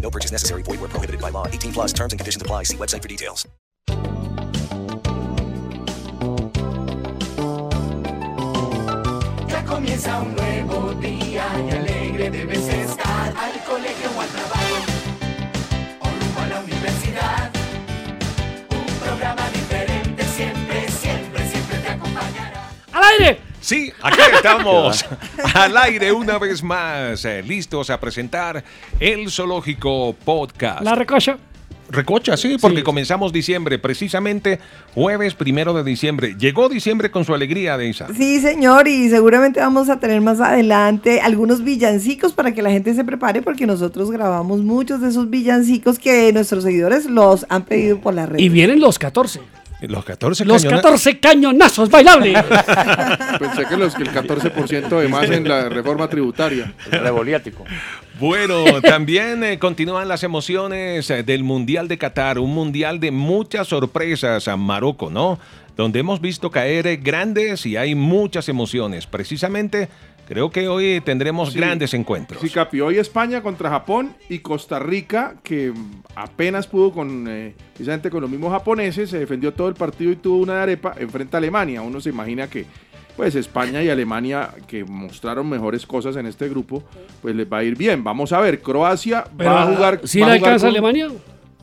No purchase necessary. Void where prohibited by law. 18 plus terms and conditions apply. See website for details. Ya comienza un nuevo día y alegre debes estar al colegio o al trabajo o rumbo a la universidad. Un programa diferente siempre, siempre, siempre te acompañará. ¡Al aire! Sí, aquí estamos al aire una vez más, eh, listos a presentar el Zoológico Podcast. La recocha. Recocha, sí, porque comenzamos diciembre, precisamente jueves primero de diciembre. Llegó diciembre con su alegría, Deisa. Sí, señor, y seguramente vamos a tener más adelante algunos villancicos para que la gente se prepare, porque nosotros grabamos muchos de esos villancicos que nuestros seguidores los han pedido por la red. Y vienen los 14. Los 14 Los cañones- 14 cañonazos bailables. Pensé que, los, que el 14% de más en la reforma tributaria. Revoliático. Bueno, también eh, continúan las emociones eh, del Mundial de Qatar, un mundial de muchas sorpresas a Marruecos, ¿no? Donde hemos visto caer eh, grandes y hay muchas emociones. Precisamente, creo que hoy tendremos Sí. grandes encuentros. Sí, Capi, hoy España contra Japón y Costa Rica, que apenas pudo con, eh, precisamente con los mismos japoneses, se defendió todo el partido y tuvo una de arepa, enfrenta a Alemania. Uno se imagina que pues España y Alemania, que mostraron mejores cosas en este grupo, pues les va a ir bien. Vamos a ver, Croacia Pero, va a jugar... ¿Sí va le alcanza con- Alemania?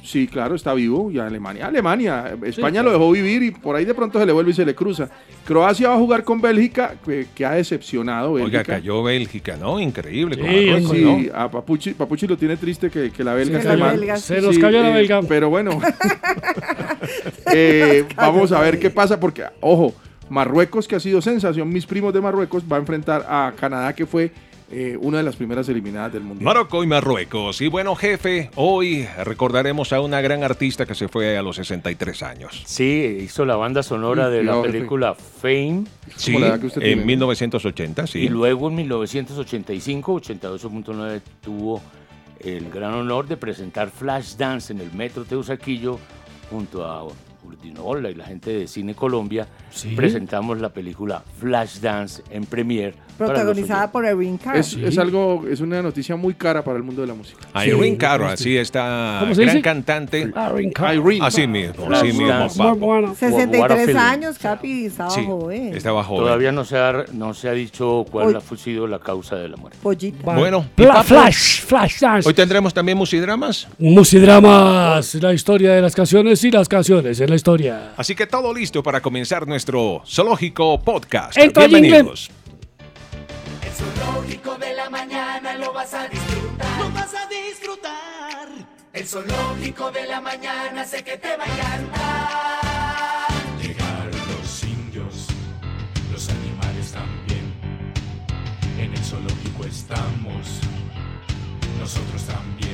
Sí, claro, está vivo y Alemania. Alemania, España claro. lo dejó vivir y por ahí de pronto se le vuelve y se le cruza. Croacia va a jugar con Bélgica, que, que ha decepcionado. Oiga, Bélgica. cayó Bélgica, ¿no? Increíble. con Sí, Marruecos, Sí, ¿no? a Papuchi, Papuchi lo tiene triste que, que la belga Sí, esté la mal. belga. Se nos cayó la eh, belga. Pero bueno, Eh, vamos a ver qué pasa porque, ojo, Marruecos, que ha sido sensación, mis primos de Marruecos, va a enfrentar a Canadá, que fue eh, una de las primeras eliminadas del Mundial. Marruecos y Marruecos. Y bueno, jefe, hoy recordaremos a una gran artista que se fue a los 63 años. Sí, hizo la banda sonora Mm, de la película Fame Sí, Como la edad que usted en tiene, ¿no? 1980, sí. y luego en 1985, 88.9 tuvo el gran honor de presentar Flashdance en el Metro Teusaquillo junto a Urdinola y la gente de Cine Colombia. Sí. Presentamos la película Flashdance en premiere. Protagonizada por Irene Cara. Es, es algo, es una noticia muy cara para el mundo de la música. Irene Cara, así está ¿Cómo se gran dice? cantante. Irene. Así mismo, así mismo. Dance. Muy papo. bueno. What a 63 feeling. años, Capi, estaba Sí, joven. estaba joven. Todavía no se ha, no se ha dicho cuál Hoy- ha sido la causa de la muerte. Pollita. Bueno, Pla- Flash, Flash Dance. Hoy tendremos también musidramas. Musidramas, la historia de las canciones y las canciones en la historia. Así que todo listo para comenzar nuestro zoológico podcast. Entra, Bienvenidos. El zoológico de la mañana lo vas a disfrutar. Lo vas a disfrutar. El zoológico de la mañana sé que te va a encantar. Llegaron los indios, los animales también. En el zoológico estamos, nosotros también.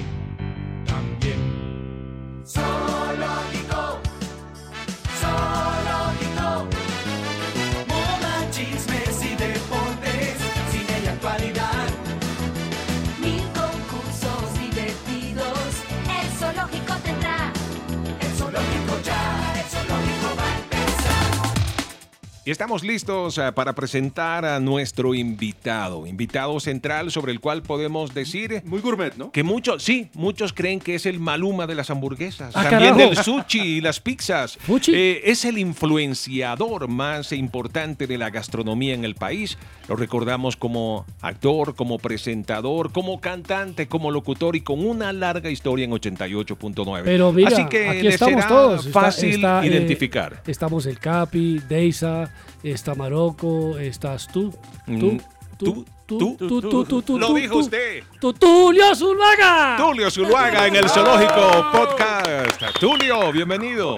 Y estamos listos eh, para presentar a nuestro invitado, invitado central sobre el cual podemos decir... Muy gourmet, ¿no? Que muchos, sí, muchos creen que es el maluma de las hamburguesas, Ah, también carajo. del sushi y las pizzas. Eh, es el influenciador más importante de la gastronomía en el país. Lo recordamos como actor, como presentador, como cantante, como locutor y con una larga historia en 88.9. Pero mira, Así que aquí estamos será todos. Fácil está, eh, identificar. estamos el Capi, Deisa, está Marocco, estás tú. Tú, Mm, tú, tú, tú, tú, tú, tú, Lo tú, dijo tú. usted. Tú, Tulio Zuluaga. Tulio Zuluaga en el Zoológico Podcast. Tulio, bienvenido.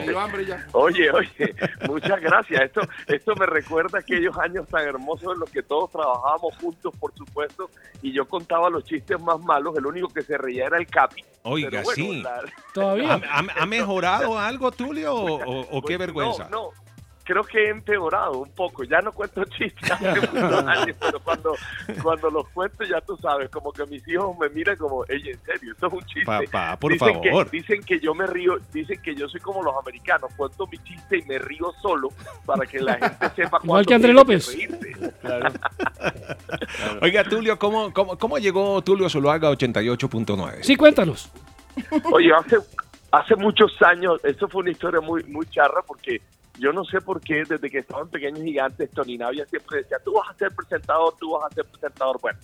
Oye, oye, muchas gracias. Esto, esto me recuerda aquellos años tan hermosos en los que todos trabajábamos juntos, por supuesto, y yo contaba los chistes más malos. El único que se reía era el Capi. Oiga, bueno, sí. la- ¿Ha, ha- ha mejorado algo, Tulio, o, o- qué vergüenza? Pues No, no. Creo que he empeorado un poco. Ya no cuento chistes hace muchos años, pero cuando, cuando los cuento, ya tú sabes, como que mis hijos me miran como, ella, en serio, esto es un chiste. Papá, por dicen favor. Que, dicen que yo me río, dicen que yo soy como los americanos, cuento mi chiste y me río solo para que la gente sepa Igual cuándo que André López. Oiga, Tulio, ¿cómo, cómo, cómo llegó Tulio Zuluaga a 88.9? Sí, cuéntanos. Oye, hace, hace muchos años, eso fue una historia muy, muy charra porque yo no sé por qué desde que estaban pequeños gigantes, Tony Navia siempre decía, tú vas a ser presentador, tú vas a ser presentador. Bueno,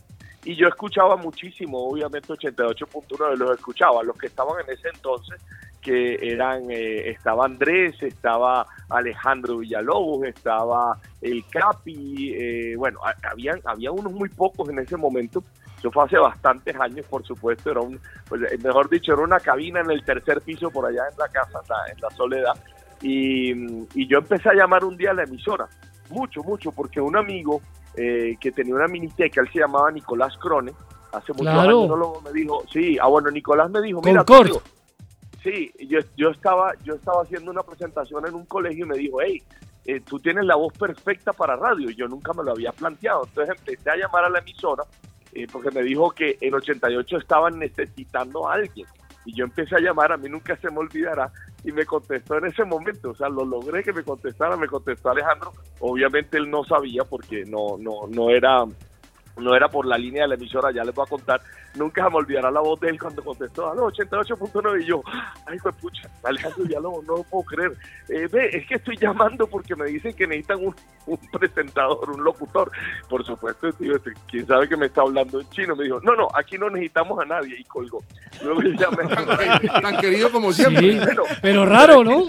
y yo escuchaba muchísimo, obviamente 88.9 los escuchaba, los que estaban en ese entonces, que eran, eh, estaba Andrés, estaba Alejandro Villalobos, estaba el Capi, eh, bueno, ha- habían, había unos muy pocos en ese momento, eso fue hace bastantes años, por supuesto, era un, pues, eh, mejor dicho, era una cabina en el tercer piso por allá en la casa, en la soledad, y, y yo empecé a llamar un día a la emisora, mucho, mucho, porque un amigo eh, que tenía una miniteca, él se llamaba Nicolás Crone, hace muchos Claro. años, no lo- me dijo, sí, ah bueno, Nicolás me dijo, mira. Tulio, Sí, yo, yo estaba yo estaba haciendo una presentación en un colegio y me dijo, hey, eh, tú tienes la voz perfecta para radio. Y yo nunca me lo había planteado. Entonces empecé a llamar a la emisora eh, porque me dijo que en 88 estaban necesitando a alguien. Y yo empecé a llamar, a mí nunca se me olvidará, y me contestó en ese momento. O sea, lo logré que me contestara, me contestó Alejandro. Obviamente él no sabía porque no, no, no era no era por la línea de la emisora, ya les voy a contar. Nunca se me olvidará la voz de él cuando contestó a los 88.9 y yo, ay, pues pucha, Alejandro Villalobos, no lo puedo creer. Eh, ve, es que estoy llamando porque me dicen que necesitan un, un presentador, un locutor. Por supuesto, tío, este, quién sabe que me está hablando en chino. Me dijo, no, no, aquí no necesitamos a nadie y colgó. Luego yo llamé. Tan querido como siempre. Sí, pero raro, ¿no?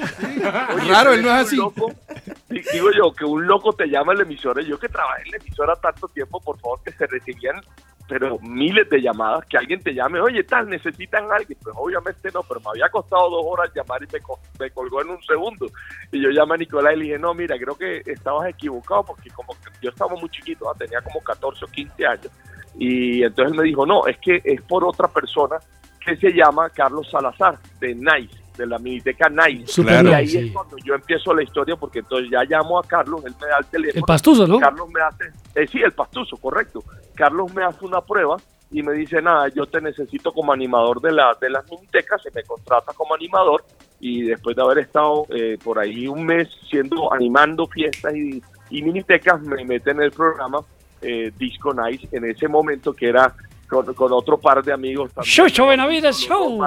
Raro, él no es así. loco, digo yo, que un loco te llama a la emisora. Yo que trabajé en la emisora tanto tiempo, por favor, que se recibían, pero miles de llamadas, que alguien te llame, oye, tal, necesitan alguien. Pues obviamente no, pero me había costado dos horas llamar y me, co- me colgó en un segundo. Y yo llamé a Nicolás y le dije, no, mira, creo que estabas equivocado porque como que yo estaba muy chiquito, ¿ah? tenía como 14 o 15 años. Y entonces me dijo, no, es que es por otra persona que se llama Carlos Salazar, de Nice, de la miniteca Nice. Super y ahí sí. es cuando yo empiezo la historia, porque entonces ya llamo a Carlos, él me da el teléfono. El pastuso, ¿no? Carlos me hace, eh, sí, el pastuso, correcto. Carlos me hace una prueba y me dice, nada, yo te necesito como animador de, la, de las minitecas, se me contrata como animador y después de haber estado eh, por ahí un mes siendo animando fiestas y, y minitecas, me mete en el programa eh, Disco Nice en ese momento que era con, con otro par de amigos también. Show Benavides Show.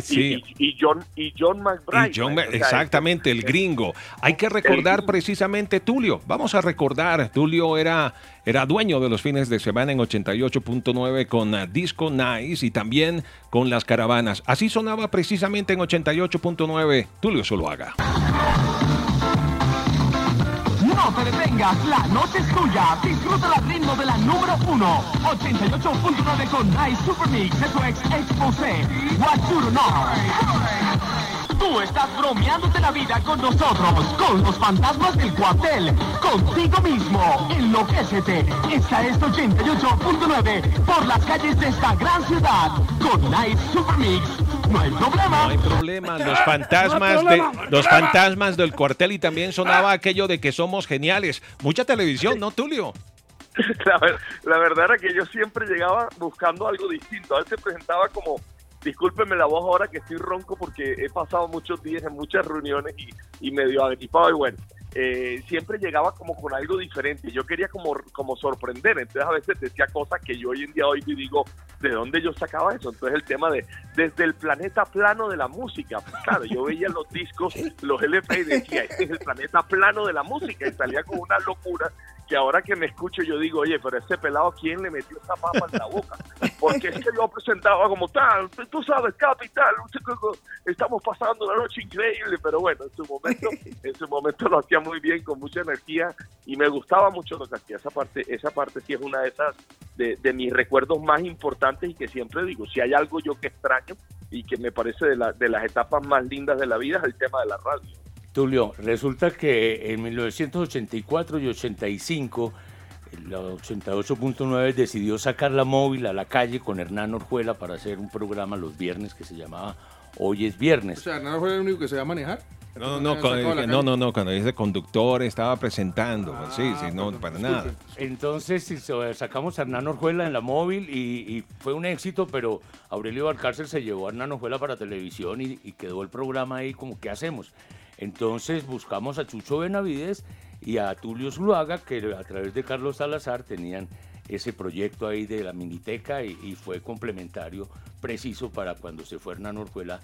Sí. Y, y John y John McBride. Y John sea, exactamente, el gringo. Hay que recordar precisamente Tulio. Vamos a recordar, Tulio era, era dueño de los fines de semana en 88.9 con ah, Disco Nice y también con las caravanas. Así sonaba precisamente en 88.9 Tulio Zuluaga. No te detengas, la noche es tuya. Disfruta el ritmo de la número uno. 88.9 con Nice Super Mix, eso es Expose. What you know. Tú estás bromeándote la vida con nosotros, con los fantasmas del cuartel, contigo mismo. Enloquécete. Esta es 88.9 por las calles de esta gran ciudad. Con Nice Super Mix, no hay problema. No hay problema, los fantasmas, No problema, los fantasmas del cuartel y también sonaba aquello de que somos geniales. Mucha televisión, ¿no, Tulio? la, ver- la verdad era que yo siempre llegaba buscando algo distinto. A él se presentaba como, discúlpeme la voz ahora que estoy ronco porque he pasado muchos días en muchas reuniones y, y medio agripado y bueno. eh, siempre llegaba como con algo diferente. Yo quería como, como sorprender, entonces a veces decía cosas que yo hoy en día oigo y digo, ¿de dónde yo sacaba eso? Entonces el tema de desde el planeta plano de la música. Pues claro, yo veía los discos, los LP y decía, este es el planeta plano de la música y salía con una locura que ahora que me escucho yo digo, oye, pero ese pelado, ¿quién le metió esa papa en la boca? Porque es que yo presentaba como tal, tú sabes, capital, estamos pasando una noche increíble, pero bueno, en su momento, en su momento lo hacía muy bien, con mucha energía, y me gustaba mucho lo que hacía. Esa parte, esa parte sí es una de esas, de, de mis recuerdos más importantes y que siempre digo, si hay algo yo que extraño y que me parece de, la, de las etapas más lindas de la vida, es el tema de la radio. Tulio, resulta que en 1984 y 85, la 88.9 decidió sacar la móvil a la calle con Hernán Orjuela para hacer un programa los viernes que se llamaba Hoy es Viernes. O sea, ¿no fue el único que se va a manejar? No, no, a la no, no, no, cuando dice conductor estaba presentando, pues sí, sí, no, para nada. Entonces sacamos a Hernán Orjuela en la móvil y, y fue un éxito, pero Aurelio Valcárcel se llevó a Hernán Orjuela para televisión y, y quedó el programa ahí como, ¿qué hacemos? Entonces buscamos a Chucho Benavides y a Tulio Zuluaga, que a través de Carlos Salazar tenían ese proyecto ahí de la miniteca y, fue complementario, preciso para cuando se fue Hernán Orjuela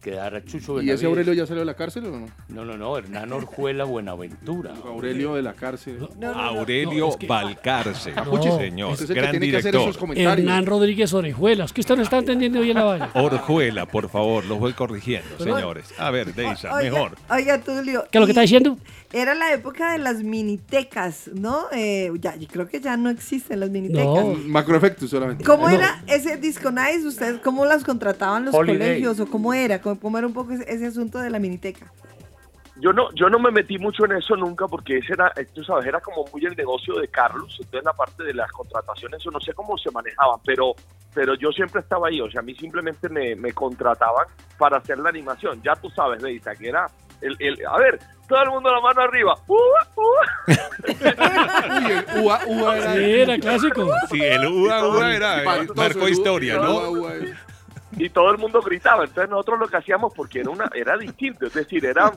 quedara Chucho ¿Y Benavides. ese Aurelio ya salió de la cárcel o no? No, no, no, Hernán Orjuela Buenaventura. Aurelio de la cárcel. Aurelio No, es que- Valcarce, No. señor, Este es el que gran tiene que hacer director. esos comentarios. Hernán Rodríguez Orejuelas, que usted no está entendiendo bien la vaina. Orjuela, por favor, lo voy corrigiendo, señores. A ver, Deisa, Oiga, mejor. Oiga, Tulio. ¿Qué es lo que y está diciendo? Era la época de las minitecas, ¿no? Eh, ya, yo creo que ya no existen las minitecas. Macroefectos solamente. ¿Cómo No. era ese Disco Nice? ¿Ustedes cómo las contrataban los Holiday. colegios o cómo era? ¿Cómo, cómo era un poco ese, ese asunto de la miniteca? Yo no, yo no me metí mucho en eso nunca porque ese era, eh, tú sabes, era como muy el negocio de Carlos, entonces la parte de las contrataciones, eso no sé cómo se manejaban, pero, pero yo siempre estaba ahí, o sea, a mí simplemente me, me contrataban para hacer la animación, ya tú sabes, Deisa, que era el, el, a ver, todo el mundo la mano arriba, ua era. Sí, era clásico. Sí, el UA, UA era, eh, marcó historia, ¿no? Y todo el mundo gritaba. Entonces nosotros lo que hacíamos, porque era una, era distinto, es decir, era,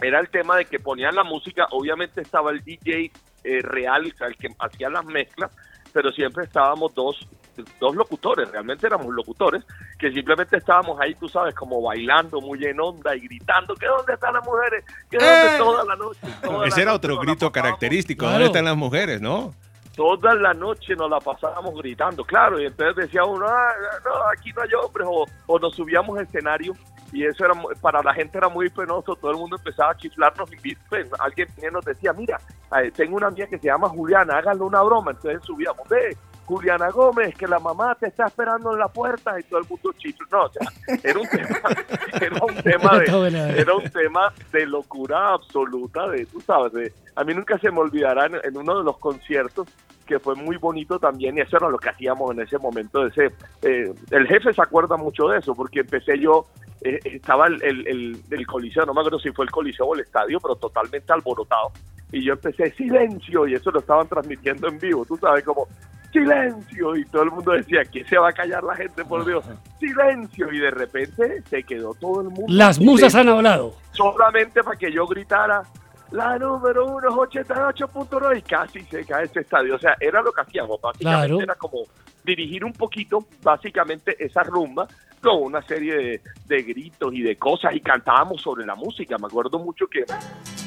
era el tema de que ponían la música, obviamente estaba el DJ eh, real, o sea, el que hacía las mezclas, pero siempre estábamos dos, dos locutores, realmente éramos locutores, que simplemente estábamos ahí, tú sabes, como bailando muy en onda y gritando, que dónde están las mujeres, que dónde ¡Eh! toda la noche. toda Ese la era noche otro grito característico. Claro. ¿Dónde están las mujeres, no? Toda la noche nos la pasábamos gritando, claro, y entonces decía uno, "Ah, no, aquí no hay hombres, o, o nos subíamos a escenario, y eso era para la gente era muy penoso, todo el mundo empezaba a chiflarnos, y pues, alguien nos decía, mira, eh, tengo una amiga que se llama Juliana, háganle una broma, entonces subíamos, ve, Juliana Gómez, que la mamá te está esperando en la puerta, y todo el mundo chifla, no, o sea, era un tema, era un tema de, eh. era un tema de locura absoluta, de, tú sabes, de, a mí nunca se me olvidará en, en uno de los conciertos, que fue muy bonito también y eso era lo que hacíamos en ese momento de ese eh, el jefe se acuerda mucho de eso porque empecé yo eh, estaba el, el, el- el coliseo no me acuerdo si fue el coliseo o el estadio pero totalmente alborotado y yo empecé silencio y eso lo estaban transmitiendo en vivo tú sabes como silencio. Y todo el mundo decía que se va a callar la gente por Dios silencio. Y de repente se quedó todo el mundo Las musas han hablado. solamente para que yo gritara la número uno es 88.9 y casi se cae ese estadio. O sea, era lo que hacíamos. Básicamente Claro. era como dirigir un poquito, básicamente, esa rumba con una serie de, de gritos y de cosas y cantábamos sobre la música. Me acuerdo mucho que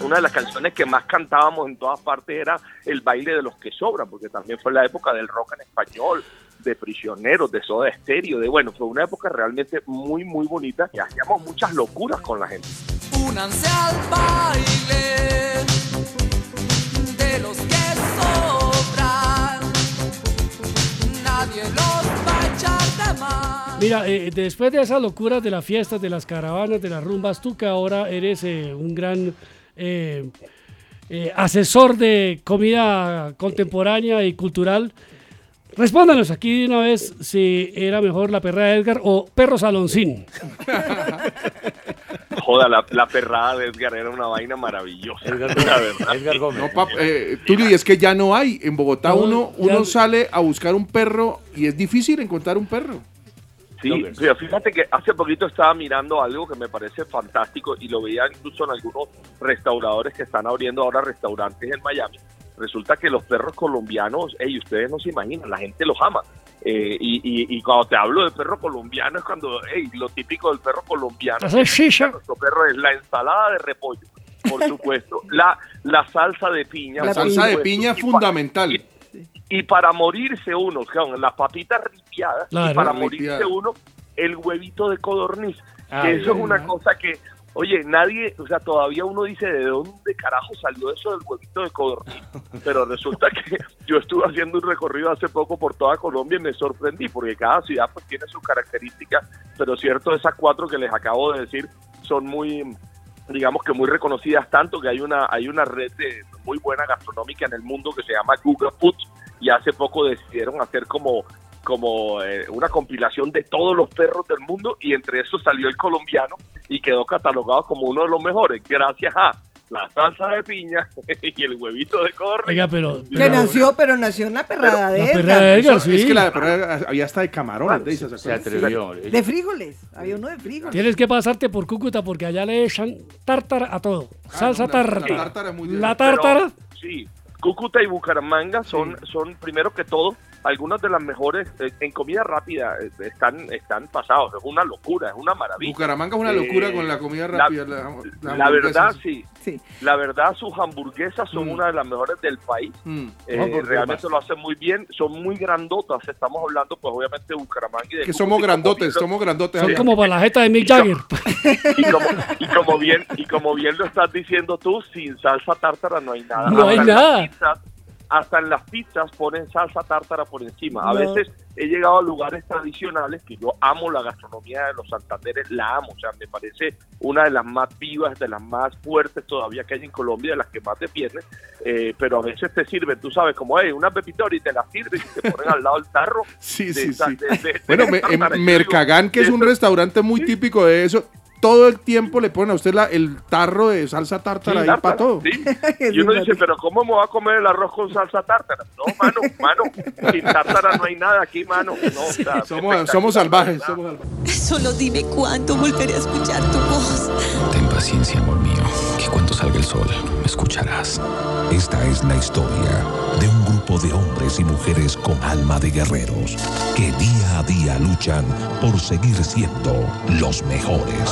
una de las canciones que más cantábamos en todas partes era El baile de los que sobran, porque también fue la época del rock en español, de prisioneros, de soda estéreo, de bueno, fue una época realmente muy, muy bonita y hacíamos muchas locuras con la gente. Únanse al baile de los que sobran. Nadie los va a echar de más. Mira, eh, después de esas locuras de las fiestas, de las caravanas, de las rumbas, tú que ahora eres eh, un gran eh, eh, asesor de comida contemporánea y cultural, respóndanos aquí de una vez si era mejor la perra de Edgar o perro saloncín. Joda, la, la perrada de Edgar era una vaina maravillosa. Edgar la verdad. Edgar Gómez. No, pap, eh, Tulio, y es que ya no hay. En Bogotá No, uno, ya- uno sale a buscar un perro y es difícil encontrar un perro. Sí, fíjate que hace poquito estaba mirando algo que me parece fantástico y lo veía incluso en algunos restauradores que están abriendo ahora restaurantes en Miami. Resulta que los perros colombianos, ey, ustedes no se imaginan, la gente los ama. Eh, y, y- y cuando te hablo de perro colombiano es cuando, hey, lo típico del perro colombiano. Nuestro perro es la ensalada de repollo, por supuesto, la, la salsa de piña. La salsa de piña es fundamental. y para morirse uno, las papitas ripiadas, Claro. y para morirse uno, el huevito de codorniz. Que eso es una cosa que, oye, nadie, o sea, todavía uno dice de dónde carajo salió eso del huevito de codorniz. Pero resulta que yo estuve haciendo un recorrido hace poco por toda Colombia y me sorprendí, porque cada ciudad pues tiene sus características, pero cierto, esas cuatro que les acabo de decir son muy digamos que muy reconocidas tanto que hay una hay una red de muy buena gastronómica en el mundo que se llama Google Food y hace poco decidieron hacer como como eh, una compilación de todos los perros del mundo y entre esos salió el colombiano y quedó catalogado como uno de los mejores gracias a la salsa de piña y el huevito de codorniz. Oiga, pero. Que nació, pero nació en la perrada de La Edgar. perrada de Edgar, Eso- sí. Es que la perrada había hasta de camarones, de esas, Se atrevió. De frijoles. Había uno de frijoles. Tienes que pasarte por Cúcuta porque allá le echan tártara a todo. Salsa no, la- la tártara. tártara es muy La Pero, tártara. sí, Cúcuta y Bucaramanga son, son primero que todo, algunas de las mejores eh, en comida rápida eh, están, están pasados. Es una locura, es una maravilla. Bucaramanga es una locura Eh, con la comida la- rápida. La, la La verdad, sí. Sí. La verdad, sus hamburguesas son Mm. una de las mejores del país. Mm. Eh, No, realmente lo hacen muy bien. Son muy grandotas. Estamos hablando, pues, obviamente, de Bucaramanga y de Que somos grandotes, somos grandotes. Son como para la jeta de Mick Jagger. y como, y como bien y como bien lo estás diciendo tú, sin salsa tártara no hay nada. No hay nada. pizzas- hasta en las pizzas ponen salsa tártara por encima. A No. veces he llegado a lugares tradicionales que yo amo la gastronomía de los Santanderes, la amo, o sea, me parece una de las más vivas, de las más fuertes todavía que hay en Colombia, de las que más defienden, eh, pero a veces te sirven, tú sabes, como, hey, una pepitoria y te la sirven y te ponen al lado del tarro. Sí, de sí, sí. de- Bueno, en Mercagán, que es un restaurante muy típico de eso, todo el tiempo le ponen a usted la- el tarro de salsa tártara ahí para todo. sí. Y uno dice, pero ¿cómo me voy a comer el arroz con salsa tártara? No, mano, mano, sin tártara no hay nada aquí, mano. No, o sea, Somos, somos salvajes, somos salvajes. Solo dime cuándo volveré a escuchar tu voz. Ten paciencia, amor mío, salga el sol me escucharás. Esta es la historia de un grupo de hombres y mujeres con alma de guerreros que día a día luchan por seguir siendo los mejores.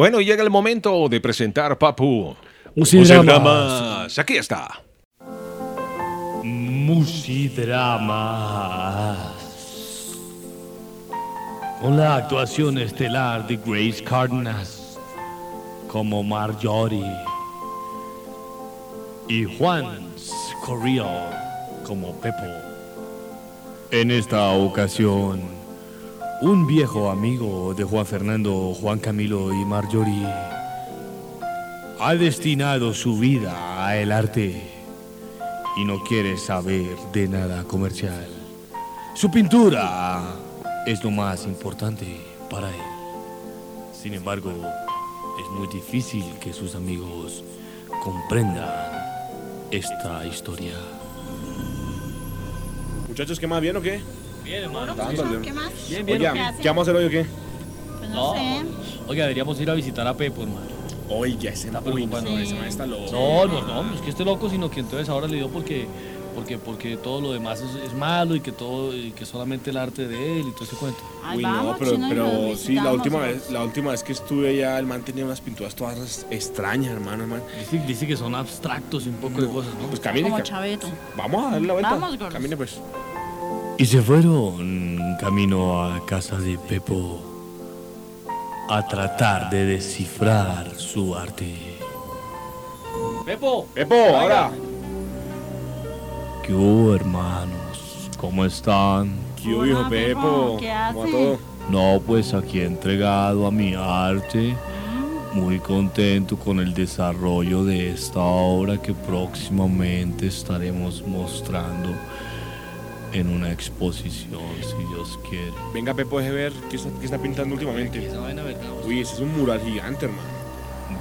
Bueno, llega el momento de presentar Papu. Musidramas. Musidramas. Aquí está. Musidramas. Con la actuación estelar de Grace Cárdenas como Marjorie y Juan Correa como Pepo. En esta ocasión, un viejo amigo de Juan Fernando, Juan Camilo y Marjorie ha destinado su vida al arte y no quiere saber de nada comercial. Su pintura es lo más importante para él. Sin embargo, es muy difícil que sus amigos comprendan esta historia. Muchachos, ¿qué más? ¿Bien o qué? Bien, hermano. Dándole. ¿Qué más? Bien, bien. Oiga, ¿qué? ¿qué vamos a hacer hoy o qué? Pues no, sé. Oiga, deberíamos ir a visitar a Pepo, hermano. Oiga, ese Está no, preocupando. ese man está loco. No, no, no, no es que esté loco, sino que entonces ahora le dio porque, porque, porque todo lo demás es, es malo y que todo, y que solamente el arte de él y todo ese cuento. Ay, Uy, vamos, no, pero, chino, pero sí, la última ¿no? vez, la última vez que estuve allá, el man tenía unas pinturas todas extrañas, hermano, hermano. Dice, dice que son abstractos y un poco de cosas, ¿no? Pues camine, Como Chaveto. vamos a darle la vuelta. Vamos, gordos. Camine pues. Y se fueron camino a casa de Pepo a tratar de descifrar su arte. Pepo, Pepo, ahora. ¿Qué hubo, hermanos? ¿Cómo están? ¿Qué hubo, hijo Pepo? ¿qué ¿Cómo va hace? todo? No, pues aquí he entregado a mi arte muy contento con el desarrollo de esta obra que próximamente estaremos mostrando en una exposición, si Dios quiere. Venga, Pepo, deje ver qué está, qué está pintando últimamente. Uy, ese es un mural gigante, hermano.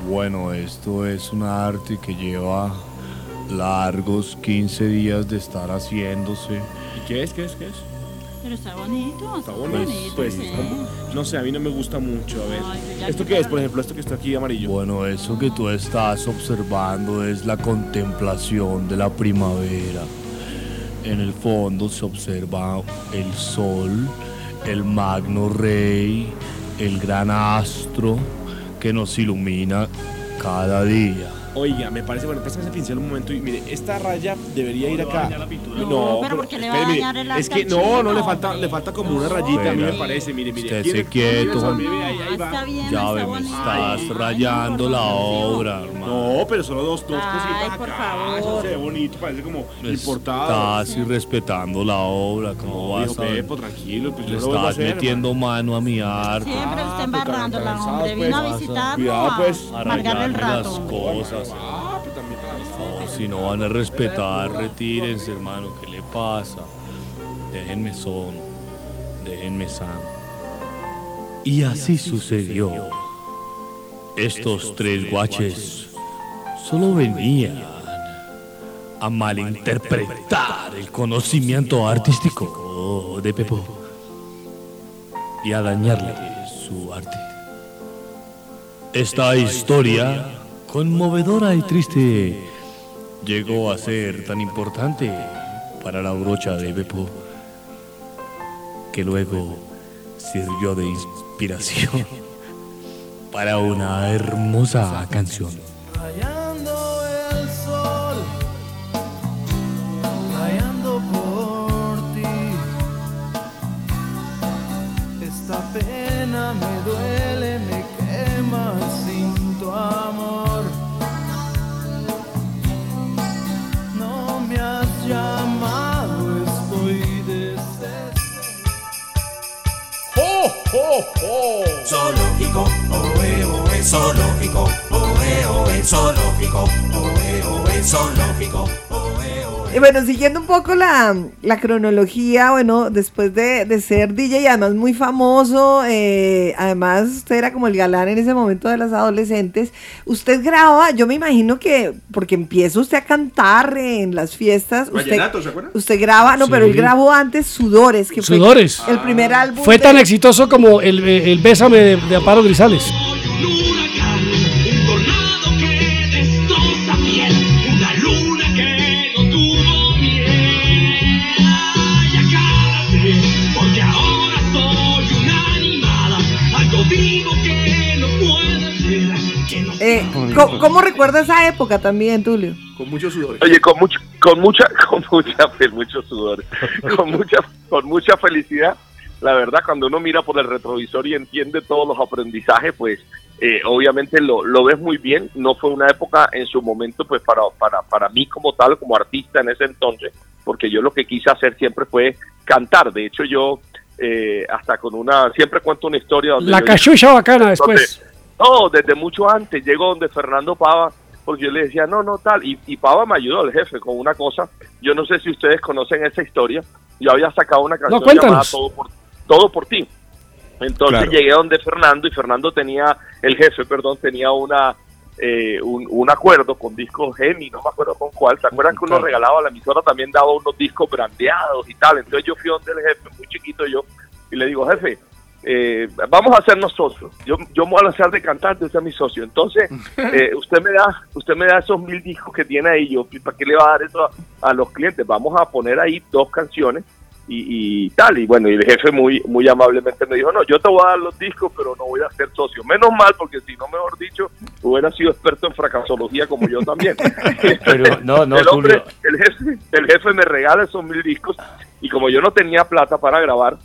Bueno, esto es un arte que lleva largos 15 días de estar haciéndose. ¿Y qué es? ¿Qué es? ¿Qué es? Pero está bonito, está bonito. pues, sí. no sé, a mí no me gusta mucho. A ver, ¿esto qué es, por ejemplo? Esto que está aquí amarillo. Bueno, eso que tú estás observando es la contemplación de la primavera. En el fondo se observa el sol, el magno rey, el gran astro que nos ilumina cada día. Oiga, me parece, bueno, préstame ese pincel un momento y mire, esta raya debería ir acá. dañar la pintura? No, pero ¿por qué le va a dañar el Es que no, no le falta, le falta como una rayita, a mí me parece, mire, mire. estése tiene- quieto, tiene- Juan. mire, ahí, ahí va. Está bien, Ya está ve, me bonito. estás rayando la obra, hermano. No, pero solo dos, dos Ay, cositas por acá. favor. Eso se ve bonito, parece como importado. Estás irrespetando la obra, ¿cómo No, vas a? Pepo, tranquilo, pues Le estás hacer, metiendo mano a mi arte. Siempre usted pues, embarrándola, hombre. pues. Vino a visitarnos Cuidado, a pues. a amargarle el rayarme las rato. cosas. Si no van a respetar, retírense, hermano. ¿Qué le pasa? Déjenme solo. Déjenme sano. Y así sucedió. Estos tres guaches solo venían a malinterpretar el conocimiento artístico de Pepo y a dañarle su arte. Esta historia, conmovedora y triste, llegó a ser tan importante para la brocha de Beppo que luego sirvió de inspiración para una hermosa canción. Zoológico, oe, oe, zoológico, oe, oe, zoológico, oe, oe, zoológico, oe. Y bueno, siguiendo un poco la, la cronología, bueno, después de, de ser DJ y además muy famoso, eh, además usted era como el galán en ese momento de las adolescentes, usted graba, yo me imagino que, porque empieza usted a cantar en las fiestas, usted, Vallenato, ¿se acuerdan? usted graba, no, pero él grabó antes Sudores, que Sudores. fue el primer álbum. Fue de- tan exitoso como el, el Bésame de, de Amparo Grisales. Eh, ¿cómo, cómo recuerda esa época también, Tulio? Con muchos sudores. Oye, con mucho, con mucha, con mucha, fe- mucho sudor, con mucha, con mucha felicidad. La verdad, cuando uno mira por el retrovisor y entiende todos los aprendizajes, pues eh, obviamente lo, lo ves muy bien. No fue una época en su momento, pues para, para, para mí como tal, como artista en ese entonces, porque yo lo que quise hacer siempre fue cantar. De hecho, yo eh, hasta con una, siempre cuento una historia donde La cachucha bacana después. No, desde mucho antes. Llego donde Fernando Pava, porque yo le decía, no, no, tal. Y, y Pava me ayudó, el jefe, con una cosa. Yo no sé si ustedes conocen esa historia. Yo había sacado una canción cuéntanos. llamada Todo por, Todo por ti. Entonces Claro. llegué donde Fernando y Fernando tenía, el jefe, perdón, tenía una eh, un, un acuerdo con discos Gemi, no me acuerdo con cuál. ¿Se acuerdan que uno Claro. regalaba a la emisora también daba unos discos brandeados y tal? Entonces yo fui donde el jefe, muy chiquito yo, y le digo, jefe, eh, vamos a hacernos socios. Yo, yo me voy a lanzar de cantante, usted es mi socio. Entonces, eh, usted me da usted me da esos mil discos que tiene ahí. Yo, ¿para qué le va a dar eso a, a los clientes? Vamos a poner ahí dos canciones y, y tal. Y bueno, y el jefe muy muy amablemente me dijo, no, yo te voy a dar los discos, pero no voy a ser socio. Menos mal, porque si no, mejor dicho, hubiera sido experto en fracasología como yo también. Pero no, no, el, hombre, el, jefe, el jefe me regala esos mil discos y como yo no tenía plata para grabar,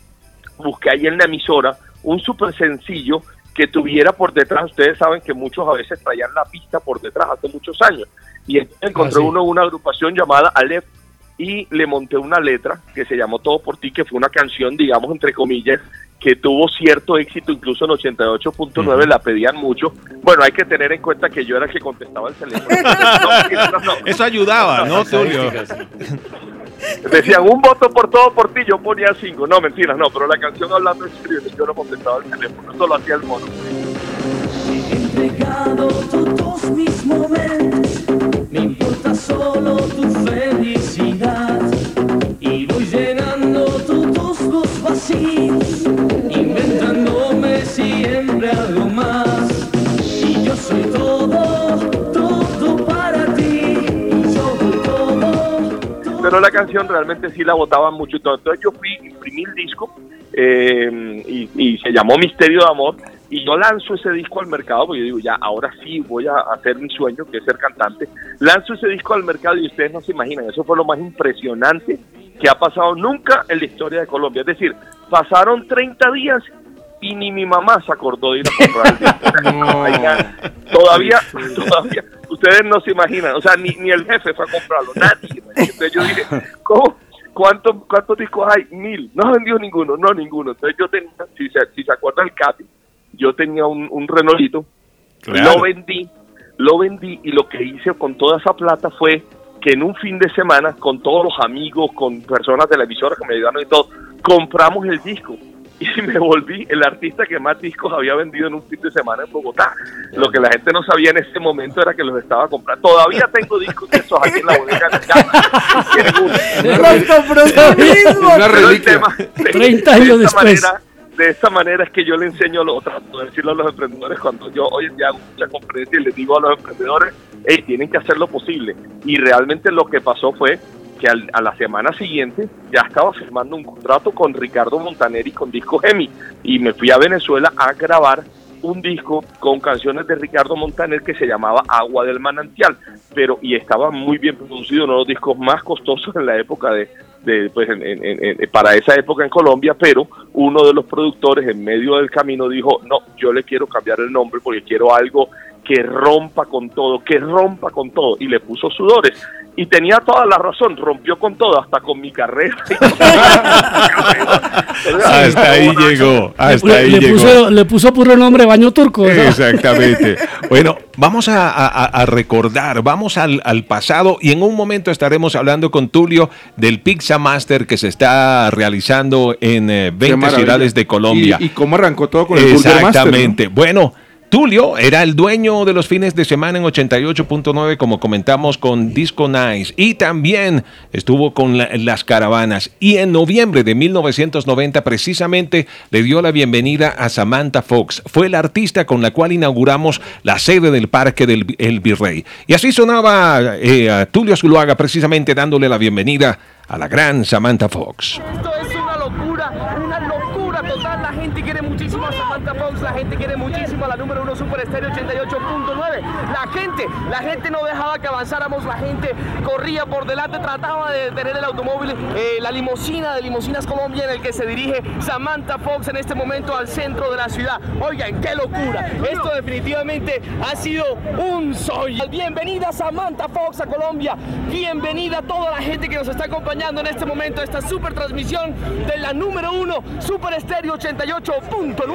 busqué ahí en la emisora un súper sencillo que tuviera por detrás, ustedes saben que muchos a veces traían la pista por detrás hace muchos años, y encontré Ah, sí. uno una agrupación llamada Aleph y le monté una letra que se llamó Todo por ti, que fue una canción, digamos, entre comillas, que tuvo cierto éxito, incluso en 88.9 la pedían mucho. Bueno, hay que tener en cuenta que yo era el que contestaba el teléfono. No, no, no. Eso ayudaba, ¿no, Tulio? Decían un voto por todo por ti, yo ponía cinco. No, mentiras, no, pero la canción hablando en serio, yo no contestaba el teléfono, eso lo hacía el mono. entregado todos mis momentos. Me importa solo tu felicidad. La canción realmente sí la votaban mucho. Entonces yo fui, imprimí el disco eh, y, y se llamó Misterio de Amor y yo lanzo ese disco al mercado porque yo digo, ya, ahora sí voy a hacer mi sueño, que es ser cantante. Lanzo ese disco al mercado y ustedes no se imaginan, eso fue lo más impresionante que ha pasado nunca en la historia de Colombia. Es decir, pasaron 30 días y ni mi mamá se acordó de ir a comprar el disco. Oigan, todavía, todavía, ustedes no se imaginan, o sea, ni, ni el jefe fue a comprarlo, nadie. Entonces yo dije, ¿cómo? ¿Cuántos, ¿Cuántos discos hay? Mil. No vendió ninguno, no ninguno. Entonces yo tenía, si se, si se acuerda el Capi, yo tenía un, un Renolito, Claro. lo vendí, lo vendí y lo que hice con toda esa plata fue que en un fin de semana, con todos los amigos, con personas de la emisora que me ayudaron y todo, compramos el disco. Y me volví el artista que más discos había vendido en un fin de semana en Bogotá. Lo que la gente no sabía en ese momento era que los estaba comprando. Todavía tengo discos de esos aquí en la bodega de de- 30 de años esta después. manera- de esta manera es que yo le enseño a los trato de decirlo a los emprendedores cuando yo hoy en día hago muchas conferencias y les digo a los emprendedores, hey, tienen que hacer lo posible. Y realmente lo que pasó fue que al- a la semana siguiente ya estaba firmando un contrato con Ricardo Montaner y con Disco Gemi. Y me fui a Venezuela a grabar un disco con canciones de Ricardo Montaner que se llamaba Agua del Manantial, pero y estaba muy bien producido, uno de los discos más costosos en la época de, de, pues en- en- para esa época en Colombia, pero uno de los productores en medio del camino dijo, no, yo le quiero cambiar el nombre porque quiero algo que rompa con todo, que rompa con todo, y le puso sudores. Y tenía toda la razón, rompió con todo, hasta con mi carrera. Hasta ahí llegó, hasta le, ahí le llegó. puso, le puso puro nombre baño turco. ¿no? Exactamente. Bueno, vamos a, a- a recordar, vamos al, al pasado y en un momento estaremos hablando con Tulio del Pizza Master que se está realizando en eh, 20 maravilla. ciudades de Colombia. Y, y cómo arrancó todo con el Burger Master, ¿no? Exactamente. Bueno. Tulio era el dueño de los fines de semana en 88.9, como comentamos con Disco Nice, y también estuvo con la- las caravanas. Y en noviembre de 1990, precisamente, le dio la bienvenida a Samantha Fox. Fue la artista con la cual inauguramos la sede del Parque del El Virrey. Y así sonaba eh, Tulio Zuluaga, precisamente dándole la bienvenida a la gran Samantha Fox. Esto es una locura, una locura total. La gente quiere Samantha Fox, la gente quiere muchísimo a la número uno Super Estéreo 88.9. La gente, la gente no dejaba que avanzáramos, la gente corría por delante, trataba de tener el automóvil, eh, la limusina de Limusinas Colombia en el que se dirige Samantha Fox en este momento al centro de la ciudad. Oigan, qué locura. Esto definitivamente ha sido un soy. Bienvenida Samantha Fox a Colombia. Bienvenida a toda la gente que nos está acompañando en este momento esta super transmisión de la número uno Super Estéreo 88.9.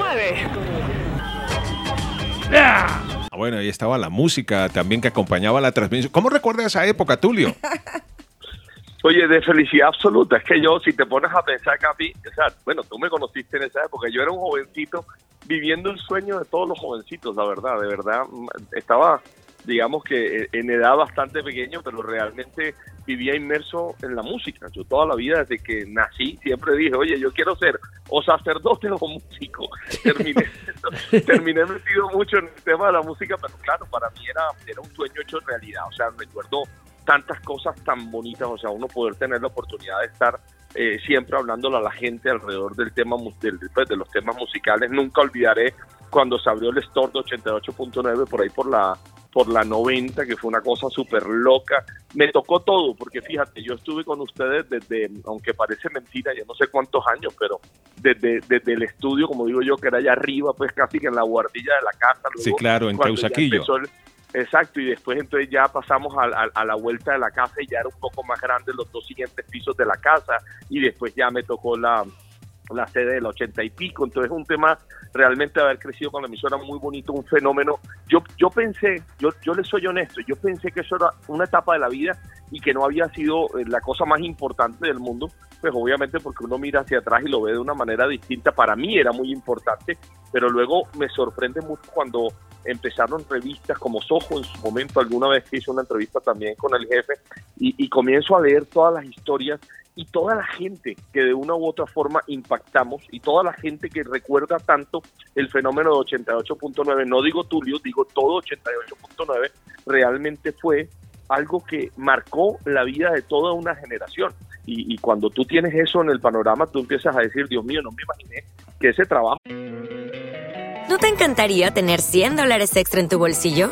Ah, Bueno, ahí estaba la música también que acompañaba la transmisión. ¿Cómo recuerda esa época, Tulio? Oye, de felicidad absoluta. Es que yo, si te pones a pensar, Capi, o sea, bueno, tú me conociste en esa época. Yo era un jovencito viviendo el sueño de todos los jovencitos, la verdad. De verdad, estaba, digamos que eh, en edad bastante pequeño, pero realmente vivía inmerso en la música. Yo toda la vida, desde que nací, siempre dije, oye, yo quiero ser o sacerdote o músico. Terminé, terminé metido mucho en el tema de la música, pero claro, para mí era, era un sueño hecho realidad. O sea, recuerdo tantas cosas tan bonitas, o sea, uno poder tener la oportunidad de estar eh, siempre hablándole a la gente alrededor del tema del- pues, de los temas musicales. Nunca olvidaré cuando se abrió el store de 88.9 por ahí por la por la 90, que fue una cosa súper loca. Me tocó todo, porque fíjate, yo estuve con ustedes desde, aunque parece mentira, ya no sé cuántos años, pero desde, desde el estudio, como digo yo, que era allá arriba, pues casi que en la guardilla de la casa. Sí, luego, claro, en el- Exacto, y después entonces ya pasamos a, a- a la vuelta de la casa y ya era un poco más grande los dos siguientes pisos de la casa y después ya me tocó la, la sede del 80 y pico, entonces es un tema realmente haber crecido con la emisora muy bonito, un fenómeno. Yo, yo pensé, yo, yo le soy honesto, yo pensé que eso era una etapa de la vida y que no había sido eh, la cosa más importante del mundo, pues obviamente porque uno mira hacia atrás y lo ve de una manera distinta, para mí era muy importante, pero luego me sorprende mucho cuando empezaron revistas como Soho en su momento, alguna vez hice una entrevista también con el jefe, y, y comienzo a leer todas las historias y toda la gente que de una u otra forma impactamos y toda la gente que recuerda tanto el fenómeno de 88.9, no digo Tulio, digo todo 88.9, realmente fue algo que marcó la vida de toda una generación. Y, y cuando tú tienes eso en el panorama, tú empiezas a decir, Dios mío, no me imaginé que ese trabajo... ¿No te encantaría tener 100 dólares extra en tu bolsillo?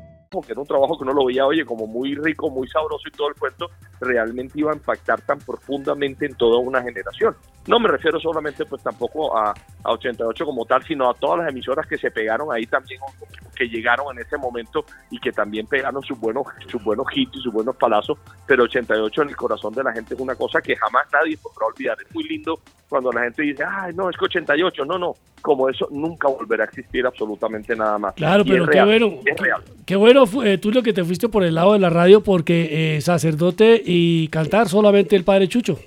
Porque era un trabajo que uno lo veía, oye, como muy rico, muy sabroso y todo el cuento, realmente iba a impactar tan profundamente en toda una generación. No me refiero solamente, pues tampoco a, a 88 como tal, sino a todas las emisoras que se pegaron ahí también, que llegaron en ese momento y que también pegaron sus buenos, sus buenos hits y sus buenos palazos, pero 88 en el corazón de la gente es una cosa que jamás nadie podrá olvidar. Es muy lindo cuando la gente dice, ay, no, es que 88, no, no, como eso nunca volverá a existir absolutamente nada más. Claro, Y pero es qué real, bueno. Es real. Qué bueno, eh, tú lo que te fuiste por el lado de la radio porque eh, sacerdote y cantar solamente el padre Chucho.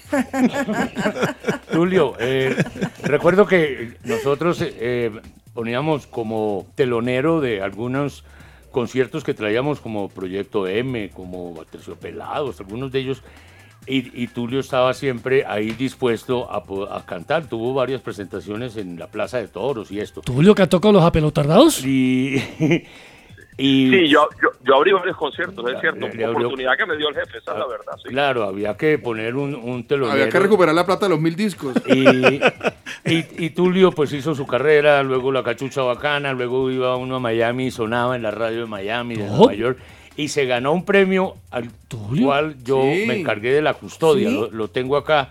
Tulio, eh, recuerdo que nosotros eh, eh, poníamos como telonero de algunos conciertos que traíamos como Proyecto M, como Terciopelados, algunos de ellos, y, y Tulio estaba siempre ahí dispuesto a, cantar. Tuvo varias presentaciones en la Plaza de Toros y esto. ¿Tulio cantó con los apelotardados? Y, y Sí, yo, yo, yo abrí varios conciertos, es cierto, le abrió- oportunidad que me dio el jefe, esa es la verdad. sí. Claro, había que poner un, un telonero. Había que recuperar la plata de los mil discos. Y, y, y Tulio pues hizo su carrera, luego la cachucha bacana, luego iba uno a Miami y sonaba en la radio de Miami, de. Nueva York, y se ganó un premio al cual yo Sí. me encargué de la custodia, Sí. lo, lo tengo acá.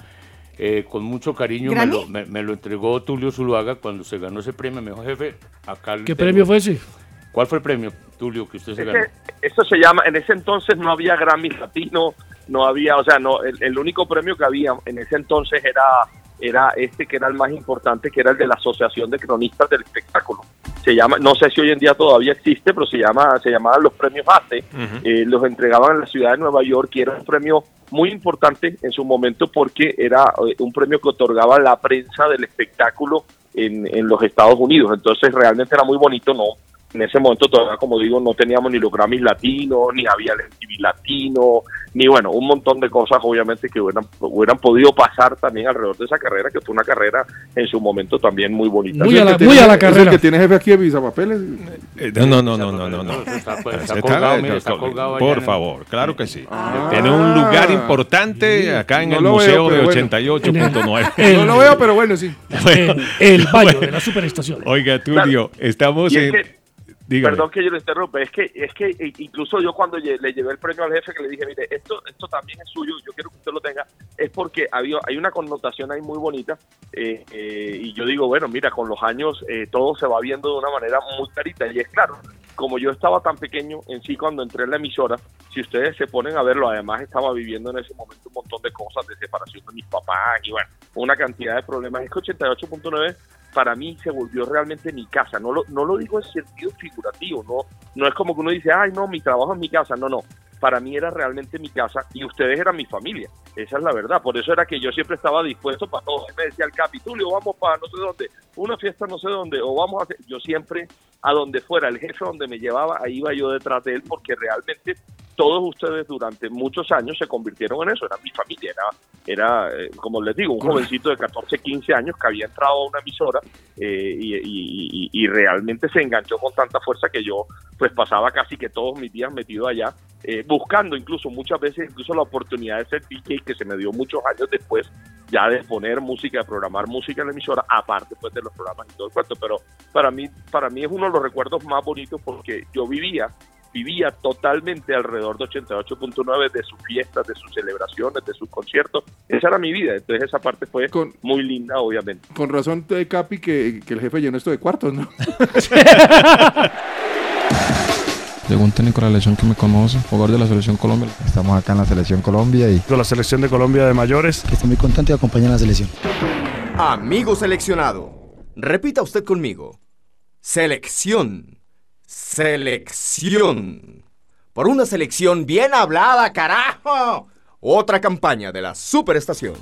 eh, con mucho cariño me lo, me- me lo entregó Tulio Zuluaga cuando se ganó ese premio. Me dijo, jefe, acá le ¿Qué tengo". premio fue ese? ¿Cuál fue el premio, Tulio, que usted se ganó? eso se llama, en ese entonces no había Grammy Latino, no había, o sea, no, el, el único premio que había en ese entonces era, era este que era el más importante, que era el de la Asociación de Cronistas del Espectáculo. Se llama, no sé si hoy en día todavía existe, pero se llama, se llamaban los premios ACE, eh, los entregaban en la ciudad de Nueva York y era un premio muy importante en su momento porque era eh, un premio que otorgaba la prensa del espectáculo en, en los Estados Unidos. Entonces realmente era muy bonito, ¿no? En ese momento todavía, como digo, no teníamos ni los Grammys latinos, ni había el MTV latino, ni bueno, un montón de cosas obviamente que hubieran, hubieran podido pasar también alrededor de esa carrera, que fue una carrera en su momento también muy bonita. Muy a la- muy a es carrera. el que tiene jefe aquí de Visapapeles. Eh, No, no, no, no, no, no. no. Está, está Está- colgado, mire, está colgado allá Por favor, claro que sí. Ah. Tiene un lugar importante acá en No el Museo de pero bueno. 88.9. No lo veo, pero bueno, sí. El baño de la superestación. Oiga, Tulio, estamos en... Perdón que yo lo interrumpa, es que, es que incluso yo cuando le llevé el premio al jefe que le dije, mire, esto, esto también es suyo, yo quiero que usted lo tenga, es porque había, hay una connotación ahí muy bonita eh, eh, y yo digo, bueno, mira, con los años eh, todo se va viendo de una manera muy clarita y es claro, como yo estaba tan pequeño en sí cuando entré en la emisora, si ustedes se ponen a verlo, además estaba viviendo en ese momento un montón de cosas de separación de mis papás y bueno, una cantidad de problemas. Es que 88.9 para mí se volvió realmente mi casa. No lo, no lo digo en sentido figurativo, no, no es como que uno dice, ay, no, mi trabajo es mi casa. No, no. Para mí era realmente mi casa y ustedes eran mi familia. Esa es la verdad. Por eso era que yo siempre estaba dispuesto para todo. Él me decía el capitulio, vamos para no sé dónde, una fiesta no sé dónde, o vamos a hacer. Yo siempre, a donde fuera, el jefe donde me llevaba, ahí iba yo detrás de él, porque realmente todos ustedes durante muchos años se convirtieron en eso, era mi familia, era, era eh, como les digo, un jovencito de 14, 15 años que había entrado a una emisora eh, y, y- y- y realmente se enganchó con tanta fuerza que yo pues pasaba casi que todos mis días metido allá, eh, buscando incluso muchas veces incluso la oportunidad de ser DJ que se me dio muchos años después ya de poner música, de programar música en la emisora, aparte pues de los programas y todo el cuento, pero para mí, para mí es uno de los recuerdos más bonitos porque yo vivía vivía totalmente alrededor de 88.9 de sus fiestas, de sus celebraciones, de sus conciertos. Esa era mi vida, entonces esa parte fue muy linda, obviamente. Con razón, Capi, que, que el jefe llenó esto de cuartos, ¿no? Llegó un técnico de la selección que me conoce, jugador de la selección Colombia. Estamos acá en la selección Colombia y Con la selección de Colombia de mayores. estoy muy contento de acompañar a la selección. Amigo seleccionado, repita usted conmigo. Selección. Selección. Por una selección bien hablada, carajo. Otra campaña de la superestación.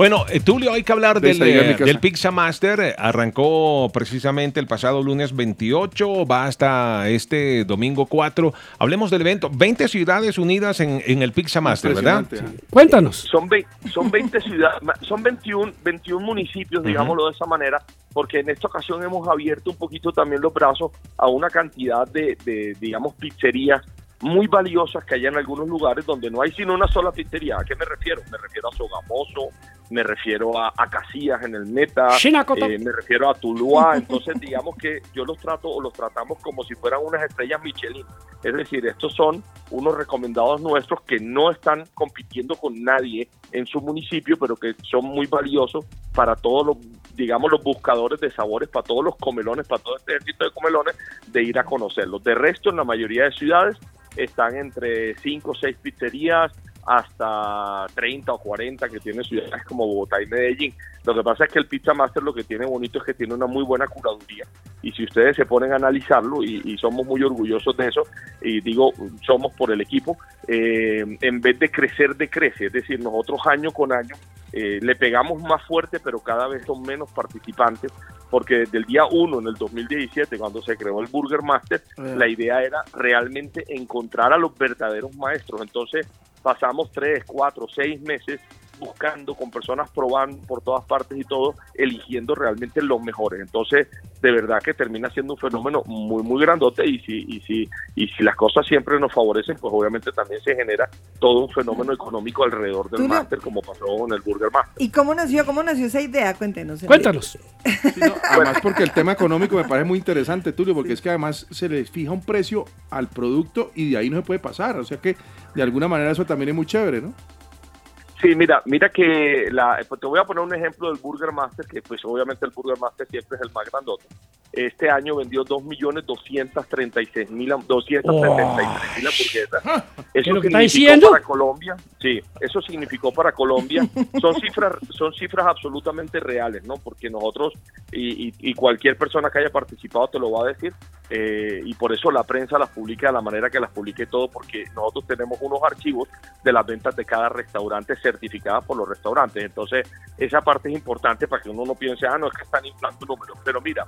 Bueno, eh, Tulio, hay que hablar del, eh, del Pizza Master. Arrancó precisamente el pasado lunes 28, va hasta este domingo 4. Hablemos del evento. 20 ciudades unidas en, en el Pizza Master, ¿verdad? Cuéntanos. Son, vei- son 20 ciudades, son 21, 21 municipios, digámoslo de esa manera, porque en esta ocasión hemos abierto un poquito también los brazos a una cantidad de, de, digamos, pizzerías muy valiosas que hay en algunos lugares donde no hay sino una sola pizzería. ¿A qué me refiero? Me refiero a Sogamoso, me refiero a, a Casillas en el Meta, eh, me refiero a Tuluá. Entonces, digamos que yo los trato o los tratamos como si fueran unas estrellas Michelin. Es decir, estos son unos recomendados nuestros que no están compitiendo con nadie en su municipio, pero que son muy valiosos para todos los, digamos, los buscadores de sabores, para todos los comelones, para todo este ejército de comelones, de ir a conocerlos. De resto, en la mayoría de ciudades están entre 5 o 6 pizzerías hasta 30 o 40 que tienen ciudades como Bogotá y Medellín. Lo que pasa es que el Pizza Master lo que tiene bonito es que tiene una muy buena curaduría. Y si ustedes se ponen a analizarlo, y, y somos muy orgullosos de eso, y digo, somos por el equipo, eh, en vez de crecer, decrece. Es decir, nosotros año con año eh, le pegamos más fuerte, pero cada vez son menos participantes, porque desde el día 1 en el 2017, cuando se creó el Burger Master, Eh. la idea era realmente encontrar a los verdaderos maestros. Entonces pasamos 3, 4, 6 meses buscando con personas probando por todas partes y todo, eligiendo realmente los mejores. Entonces, de verdad que termina siendo un fenómeno muy, muy grandote y si, y si, y si las cosas siempre nos favorecen, pues obviamente también se genera todo un fenómeno económico alrededor del máster, como pasó con el Burger Master. ¿Y cómo nació, cómo nació esa idea? Cuéntenos. Cuéntanos. Además, porque el tema económico me parece muy interesante, Tulio, porque es que además se le fija un precio al producto y de ahí no se puede pasar. O sea que de alguna manera eso también es muy chévere, ¿no? Sí, mira, mira que la, pues te voy a poner un ejemplo del Burger Master, que pues obviamente el Burger Master siempre es el más grandote. Este año vendió 2.236.000 273.000 hamburguesas. ¿Qué Eso es lo que está significó diciendo? para Colombia, sí, eso significó para Colombia. Son cifras, son cifras absolutamente reales, ¿no? Porque nosotros y, y- y cualquier persona que haya participado te lo va a decir eh, y por eso la prensa las publica de la manera que las publique todo, porque nosotros tenemos unos archivos de las ventas de cada restaurante certificadas por los restaurantes. Entonces, esa parte es importante para que uno no piense, ah, no, es que están inflando números. Pero mira,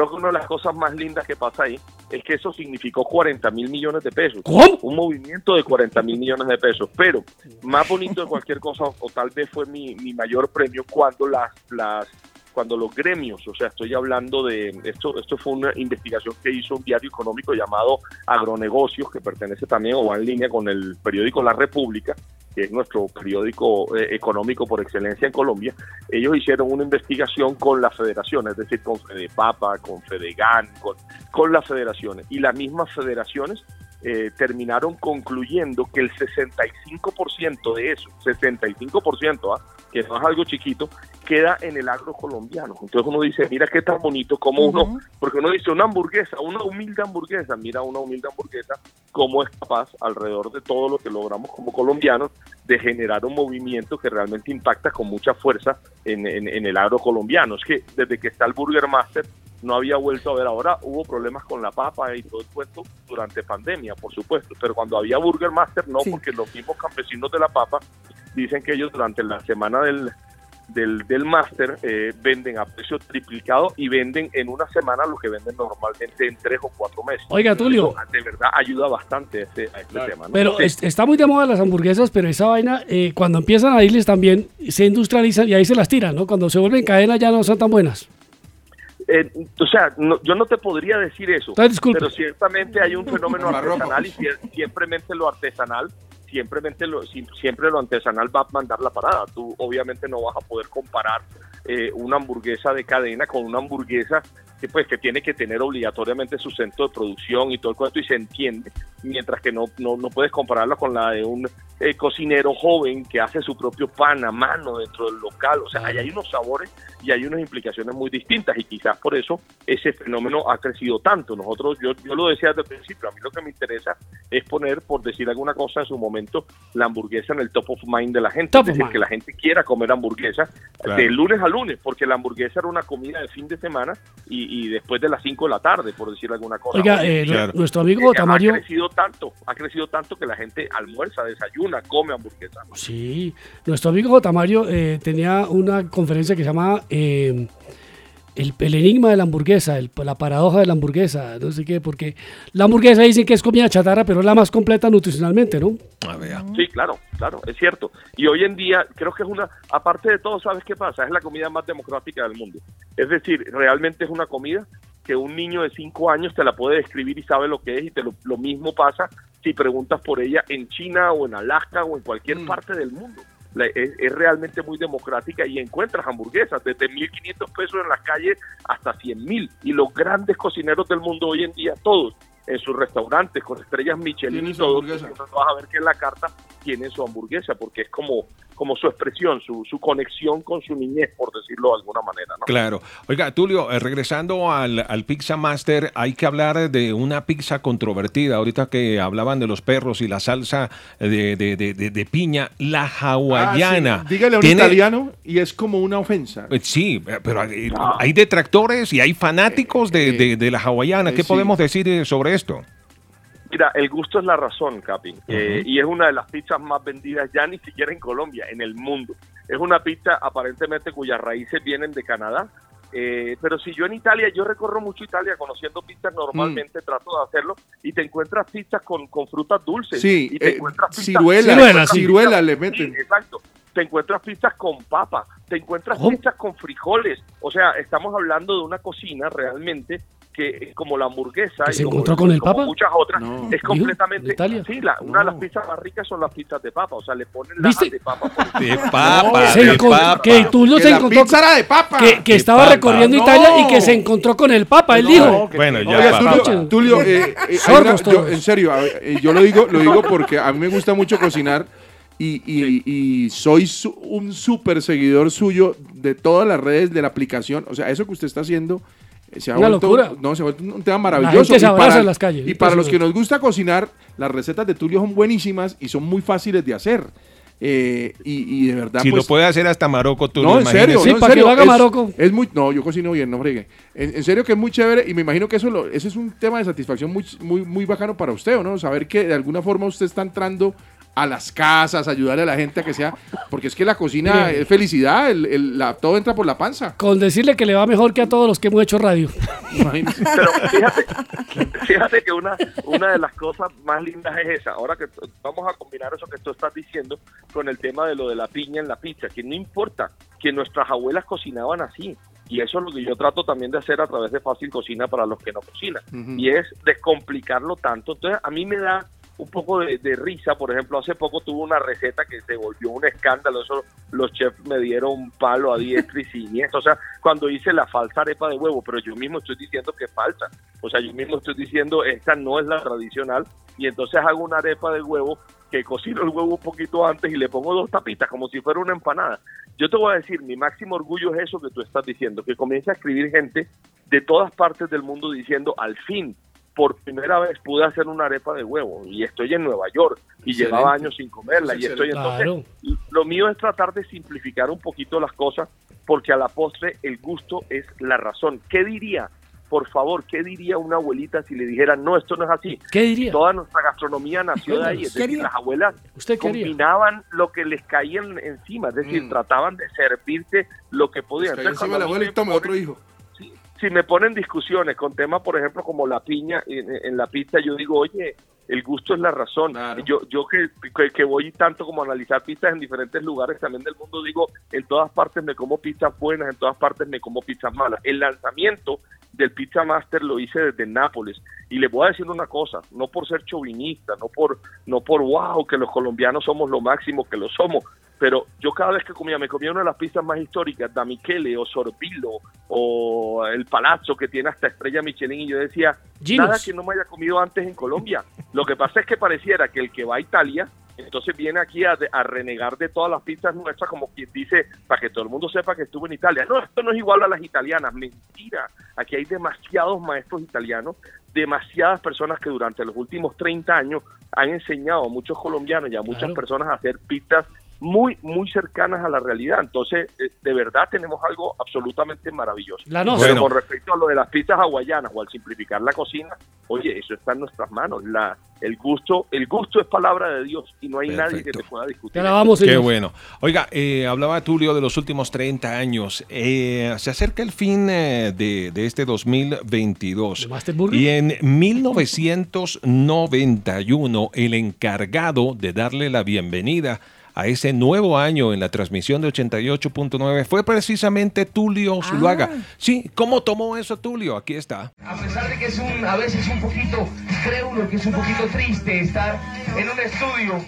creo que una de las cosas más lindas que pasa ahí es que eso significó 40 mil millones de pesos. Un movimiento de 40 mil millones de pesos. Pero más bonito de cualquier cosa, o tal vez fue mi, mi mayor premio, cuando las, las cuando los gremios, o sea, estoy hablando de esto, esto fue una investigación que hizo un diario económico llamado Agronegocios, que pertenece también o va en línea con el periódico La República, que es nuestro periódico eh, económico por excelencia en Colombia. Ellos hicieron una investigación con las federaciones, es decir, con Fedepapa, con Fedegan, con, con las federaciones. Y las mismas federaciones eh, terminaron concluyendo que el 65% de eso, 65%, ¿ah? que no es algo chiquito, queda en el agro colombiano. Entonces uno dice, mira qué tan bonito, como uno, porque uno dice una hamburguesa, una humilde hamburguesa, mira una humilde hamburguesa, cómo es capaz alrededor de todo lo que logramos como colombianos de generar un movimiento que realmente impacta con mucha fuerza en, en- en el agro colombiano. Es que desde que está el Burger Master no había vuelto a ver ahora, hubo problemas con la papa y todo el cuento durante pandemia, por supuesto, pero cuando había Burger Master no, porque los mismos campesinos de la papa dicen que ellos durante la semana del del, del máster, eh, venden a precio triplicado y venden en una semana lo que venden normalmente en tres o cuatro meses. Oiga, Tulio. Eso, de verdad ayuda bastante a este, a este tema. ¿no? Pero Sí. es- está muy de moda las hamburguesas, pero esa vaina, eh, cuando empiezan a irles también, se industrializan y ahí se las tiran, ¿no? Cuando se vuelven cadena ya no son tan buenas. Eh, o sea, no- yo no te podría decir eso, disculpe. pero ciertamente hay un fenómeno artesanal y siempremente lo artesanal, siempremente lo, si- siempre lo artesanal va a mandar la parada. Tú obviamente no vas a poder comparar eh, una hamburguesa de cadena con una hamburguesa que pues que tiene que tener obligatoriamente su centro de producción y todo el cuento y se entiende, mientras que no, no, no puedes compararla con la de un eh, cocinero joven que hace su propio pan a mano dentro del local. O sea, ahí hay unos sabores y hay unas implicaciones muy distintas y quizás por eso ese fenómeno ha crecido tanto. Nosotros, yo, yo lo decía desde el principio, a mí lo que me interesa es poner, por decir alguna cosa en su momento, la hamburguesa en el top of mind de la gente, Top es of decir, mind. que la gente quiera comer hamburguesa Claro. de lunes a lunes, porque la hamburguesa era una comida de fin de semana y, y después de las 5 de la tarde, por decir alguna cosa. Oiga, eh, nuestro amigo eh, Tamayo- Ha crecido tanto, ha crecido tanto que la gente almuerza, desayuna, come hamburguesa. Sí, nuestro amigo. Mario eh, tenía una conferencia que se llamaba eh, el, el enigma de la hamburguesa, el- la paradoja de la hamburguesa, no sé qué, porque la hamburguesa dicen que es comida chatarra, pero es la más completa nutricionalmente, ¿no? Sí, claro, claro, es cierto. Y hoy en día creo que es una, aparte de todo, ¿sabes qué pasa? Es la comida más democrática del mundo. Es decir, realmente es una comida que un niño de 5 años te la puede describir y sabe lo que es y te lo, lo mismo pasa si preguntas por ella en China o en Alaska o en cualquier parte del mundo. Es, es realmente muy democrática y encuentras hamburguesas desde 1.500 pesos en las calles hasta 100.000 y los grandes cocineros del mundo hoy en día, todos en sus restaurantes con estrellas Michelin y su todo, hamburguesa. entonces vas a ver que en la carta tienen su hamburguesa porque es como, como su expresión, su, su conexión con su niñez, por decirlo de alguna manera. ¿no? Claro. Oiga, Tulio, eh, regresando al, al Pizza Master, hay que hablar de una pizza controvertida. Ahorita que hablaban de los perros y la salsa de, de- de- de- de piña, la hawaiana. Ah, sí. Dígale a un Tiene- italiano y es como una ofensa. Eh, Sí, eh, pero hay, hay detractores y hay fanáticos de, de- de la hawaiana. ¿Qué eh, sí. podemos decir eh, sobre esto? Mira, el gusto es la razón, Capi. Eh, y es una de las pizzas más vendidas ya ni siquiera en Colombia, en el mundo. Es una pizza aparentemente cuyas raíces vienen de Canadá. Eh, pero si yo en Italia, yo recorro mucho Italia conociendo pizzas normalmente, trato de hacerlo, y te encuentras pizzas con, con frutas dulces. Sí, y te eh, encuentras pizzas- ciruelas pizzas- le sí, meten. exacto. Te encuentras pizzas con papa, te encuentras pizzas con frijoles. O sea, estamos hablando de una cocina realmente que, como la hamburguesa, ¿Que y se como- encontró con el como papa? muchas otras, No. es completamente. ¿En Italia? Sí, la- una de las pizzas más ricas son las pizzas de papa. O sea, le ponen la ¿Viste? de papa. por De papa, Se de encont- papa. que Tulio Que se la encontró pizza era de papa. que, que De estaba papa. recorriendo No. Italia y que se encontró con el Papa, él dijo. Bueno, ya. Oiga. Tulio, Tulio, eh, eh, una- yo- en serio, a ver, eh, yo lo digo, lo digo porque a mí me gusta mucho cocinar y, y- y soy su- un súper seguidor suyo de todas las redes de la aplicación. O sea, eso que usted está haciendo se ha Una vuelto, locura. no, se ha vuelto un tema La maravilloso. gente se Y para- en las calles, Y para los que nos gusta cocinar, las recetas de Tulio son buenísimas y son muy fáciles de hacer. Eh, y, y de verdad, Si pues, lo puede hacer hasta Marocco, Tulio, no, en serio, imagínese. no, en para que serio, lo haga es- muy, no, yo cocino bien, no fregue. En, en serio que es muy chévere y me imagino que eso, lo, eso es un tema de satisfacción muy, muy, muy bacano para usted, ¿o no? Saber que de alguna forma usted está entrando a las casas, ayudarle a la gente a que sea, porque es que la cocina es felicidad, el, el- la- todo entra por la panza. Con decirle que le va mejor que a todos los que hemos hecho radio. Imagínese. Pero fíjate, fíjate que una, una de las cosas más lindas es esa. Ahora que vamos a combinar eso que tú estás diciendo con el tema de lo de la piña en la pizza, que no importa que nuestras abuelas cocinaban así. Y eso es lo que yo trato también de hacer a través de Fácil Cocina para los que no cocinan. Y es descomplicarlo tanto. Entonces, a mí me da un poco de, risa. Por ejemplo, hace poco tuve una receta que se volvió un escándalo. Eso los chefs me dieron palo a diestra y siniestra. O sea, cuando hice la falsa arepa de huevo, pero yo mismo estoy diciendo que es falsa. O sea, yo mismo estoy diciendo esta no es la tradicional. Y entonces hago una arepa de huevo que cocino el huevo un poquito antes y le pongo dos tapitas como si fuera una empanada. Yo te voy a decir, mi máximo orgullo es eso que tú estás diciendo, que comienza a escribir gente de todas partes del mundo diciendo, al fin, por primera vez pude hacer una arepa de huevo y estoy en Nueva York y Excelente. llevaba años sin comerla y Es estoy entonces Claro. lo mío es tratar de simplificar un poquito las cosas porque a la postre el gusto es la razón. ¿Qué diría por favor, ¿qué diría una abuelita si le dijera, no, esto no es así? ¿Qué diría? Toda nuestra gastronomía nació de ahí, es ¿Qué decir, las abuelas ¿Usted combinaban lo que les caía en- encima, es decir, trataban de servirte lo que podían. Entonces, encima la abuela y ponen- otro hijo. Si me ponen discusiones con temas, por ejemplo, como la piña en, en la pizza, yo digo, oye, el gusto es la razón. Yo, yo que, que, que voy tanto como a analizar pizzas en diferentes lugares también del mundo, digo, en todas partes me como pizzas buenas, en todas partes me como pizzas malas. El lanzamiento del Pizza Master lo hice desde Nápoles y les voy a decir una cosa, no por ser chauvinista, no por no por wow que los colombianos somos lo máximo que lo somos, pero yo cada vez que comía me comía una de las pizzas más históricas, Da Michele o Sorbillo o el Palazzo que tiene hasta estrella Michelin y yo decía, Ginos. nada que no me haya comido antes en Colombia. Lo que pasa es que pareciera que el que va a Italia entonces viene aquí a, a renegar de todas las pizzas nuestras, como quien dice, para que todo el mundo sepa que estuvo en Italia. No, esto no es igual a las italianas, mentira. Aquí hay demasiados maestros italianos, demasiadas personas que durante los últimos 30 años han enseñado a muchos colombianos y a muchas Claro. personas a hacer pizzas muy, muy cercanas a la realidad. Entonces, eh, de verdad tenemos algo absolutamente maravilloso. La Pero con respecto a lo de las pizzas hawaianas o al simplificar la cocina, oye, eso está en nuestras manos. La, el gusto, el gusto es palabra de Dios y no hay nadie que te pueda discutir. Qué bueno. Oiga, eh, hablaba Tulio de los últimos 30 años. Eh, se acerca el fin eh, de, de este 2022. Y en 1991, el encargado de darle la bienvenida a ese nuevo año en la transmisión de 88.9 fue precisamente Tulio Zuluaga. Sí, ¿cómo tomó eso Tulio? Aquí está. A pesar de que es un, a veces un poquito, cree uno que es un poquito triste estar en un estudio.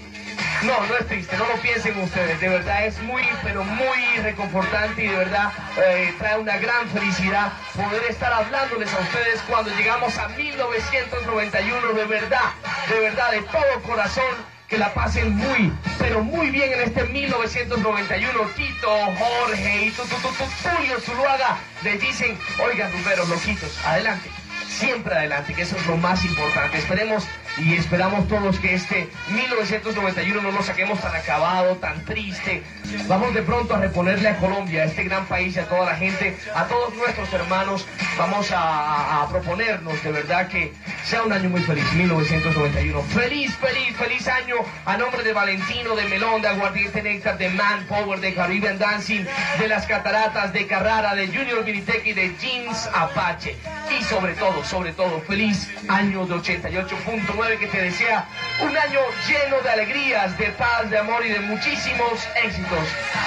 No, no es triste, no lo piensen ustedes, de verdad es muy, pero muy reconfortante y de verdad eh, trae una gran felicidad poder estar hablándoles a ustedes cuando llegamos a 1991, de verdad, de verdad, de todo corazón, que la pasen muy, pero muy bien en este 1991. Tito, Jorge y tu, tu, tu, tu, Tulio Zuluaga les dicen, oigan, rumberos, loquitos, adelante. Siempre adelante, que eso es lo más importante. Esperemos y esperamos todos que este 1991 no lo saquemos tan acabado, tan triste. Vamos de pronto a reponerle a Colombia, a este gran país, y a toda la gente, a todos nuestros hermanos. Vamos a, proponernos de verdad que sea un año muy feliz, 1991. Feliz, feliz, feliz año a nombre de Valentino, de Melón, de Aguardiente Néctar, de Manpower, de Caribbean Dancing, de Las Cataratas, de Carrara, de Junior Vinitec de Jeans Apache. Y sobre sobre todo, feliz año de 88.9 que te desea un año lleno de alegrías, de paz, de amor y de muchísimos éxitos.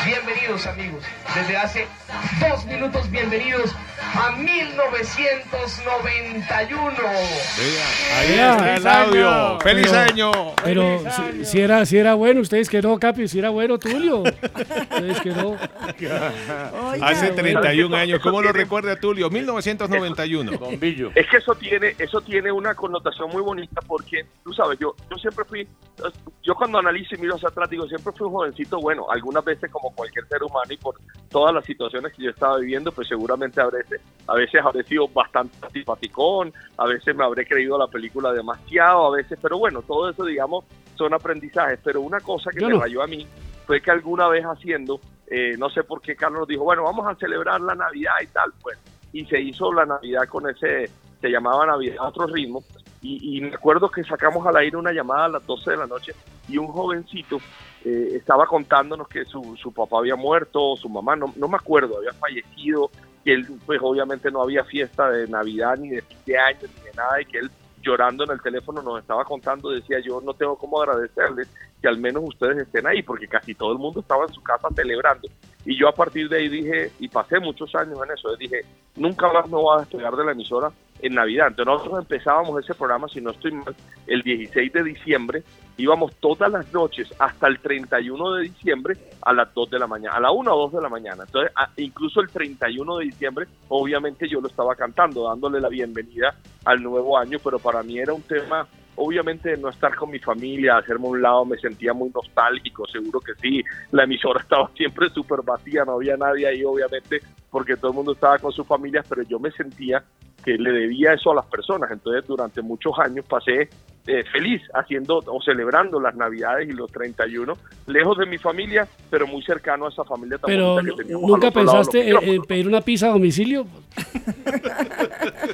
Bienvenidos amigos, desde hace dos minutos, bienvenidos a 1991. Ahí Vea, está el feliz audio. año. ¡Feliz Pero- año! Pero si, si era, si era bueno, ustedes que no, Capi, si era bueno, Tulio. Ustedes que no. Hace Oiga, 31 bueno. años. ¿Cómo lo recuerda Tulio? 1991. Es que eso tiene, eso tiene una connotación muy bonita porque, tú sabes, yo, yo siempre fui, yo cuando analizo y miro hacia atrás, digo, siempre fui un jovencito, bueno, algunas veces como cualquier ser humano y por todas las situaciones que yo estaba viviendo, pues seguramente a veces, a veces habré sido bastante simpaticón, a veces me habré creído la película demasiado, a veces, pero bueno, todo eso, digamos, son aprendizajes. Pero una cosa que Yo me no. rayó a mí fue que alguna vez haciendo, eh, no sé por qué Carlos dijo, bueno, vamos a celebrar la Navidad y tal, pues, y se hizo la Navidad con ese, se llamaba Navidad a otro ritmo, y, y me acuerdo que sacamos al aire una llamada a las 12 de la noche y un jovencito eh, estaba contándonos que su, su papá había muerto, su mamá, no, no me acuerdo, había fallecido, que él, pues obviamente no había fiesta de Navidad ni de fin de año ni de nada, y que él llorando en el teléfono nos estaba contando, decía yo no tengo cómo agradecerles que al menos ustedes estén ahí, porque casi todo el mundo estaba en su casa celebrando. Y yo a partir de ahí dije, y pasé muchos años en eso, dije, nunca más me voy a despegar de la emisora en Navidad. Entonces nosotros empezábamos ese programa, si no estoy mal, el 16 de diciembre, íbamos todas las noches hasta el 31 de diciembre a las 2 de la mañana, a la 1 o 2 de la mañana. Entonces, incluso el 31 de diciembre, obviamente yo lo estaba cantando, dándole la bienvenida al nuevo año, pero para mí era un tema, obviamente, no estar con mi familia, hacerme un lado, me sentía muy nostálgico, seguro que sí. La emisora estaba siempre súper vacía, no había nadie ahí, obviamente, porque todo el mundo estaba con sus familias, pero yo me sentía que le debía eso a las personas. Entonces, durante muchos años pasé eh, feliz haciendo o celebrando las Navidades y los 31, lejos de mi familia, pero muy cercano a esa familia tan Pero bonita que teníamos ¿nunca pensaste en, micrófonos. en pedir una pizza a domicilio?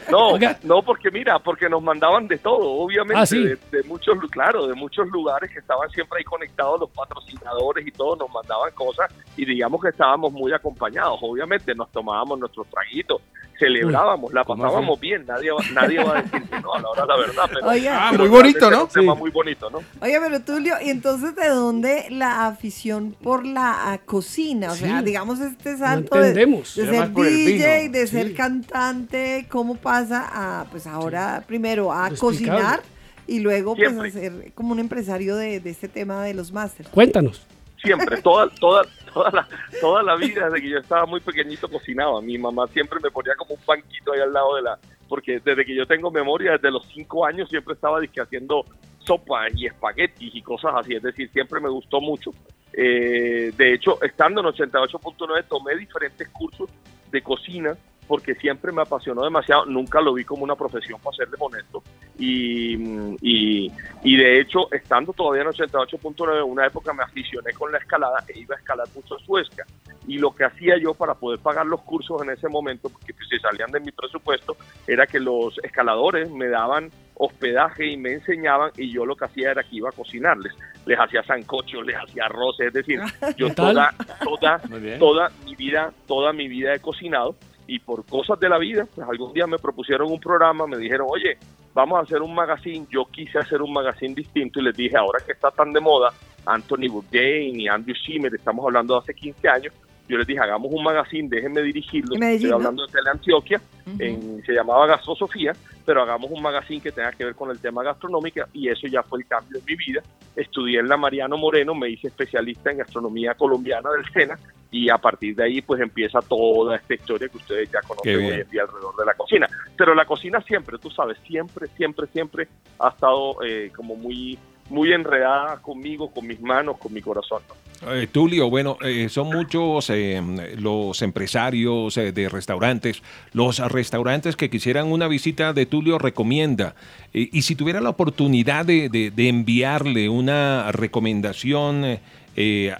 No, no, porque mira, porque nos mandaban de todo, obviamente, Ah, sí. de, de muchos, claro, de muchos lugares que estaban siempre ahí conectados, los patrocinadores y todo, nos mandaban cosas y digamos que estábamos muy acompañados, obviamente, nos tomábamos nuestros traguitos, celebrábamos, la ¿Cómo pasábamos bien, nadie, va- nadie va a decir que no, a la hora la verdad, pero, Oiga. Ah, pero muy bonito, ¿no? era un tema Sí. muy bonito, ¿no? Oye, pero Tulio, ¿y entonces de dónde la afición por la ah, cocina? O sea, digamos este salto de, entendemos. de ser DJ, de Sí. ser cantante, ¿cómo pasa a, pues ahora, primero a cocinar y luego pues a ser como un empresario de, de este tema de los másteres? Cuéntanos. siempre, toda, toda, toda la, toda la vida, desde que yo estaba muy pequeñito cocinaba. Mi mamá siempre me ponía como un banquito ahí al lado de la, porque desde que yo tengo memoria, desde los cinco años siempre estaba disque haciendo sopa y espaguetis y cosas así, es decir, siempre me gustó mucho. Eh, de hecho, estando en 88.9 tomé diferentes cursos de cocina porque siempre me apasionó demasiado, nunca lo vi como una profesión para serles honesto. Y, y, y de hecho estando todavía en 88.9 una época me aficioné con la escalada e iba a escalar mucho Suezca. Y lo que hacía yo para poder pagar los cursos en ese momento, porque pues, si salían de mi presupuesto, era que los escaladores me daban hospedaje y me enseñaban y yo lo que hacía era que iba a cocinarles, les hacía sancocho, les hacía arroz, es decir, yo toda, toda, toda mi vida, toda mi vida he cocinado y por cosas de la vida, pues algún día me propusieron un programa, me dijeron, oye, vamos a hacer un magazine, yo quise hacer un magazine distinto y les dije, ahora que está tan de moda, Anthony Bourdain y Andrew Schimmer, estamos hablando de hace 15 años, yo les dije, hagamos un magazine, déjenme dirigirlo, Medellín, estoy ¿no? hablando de Teleantioquia, en- se llamaba Gastrosofía, pero hagamos un magazine que tenga que ver con el tema gastronómico y eso ya fue el cambio en mi vida. Estudié en la Mariano Moreno, me hice especialista en gastronomía colombiana del SENA y a partir de ahí pues empieza toda esta historia que ustedes ya conocen hoy en día alrededor de la cocina. Pero la cocina siempre, tú sabes, siempre, siempre, siempre ha estado eh, como muy, muy enredada conmigo, con mis manos, con mi corazón. ¿no? Eh, Tulio, bueno, eh, son muchos eh, los empresarios eh, de restaurantes, los restaurantes que quisieran una visita de Tulio recomienda. Y si tuviera la oportunidad de, de- de enviarle una recomendación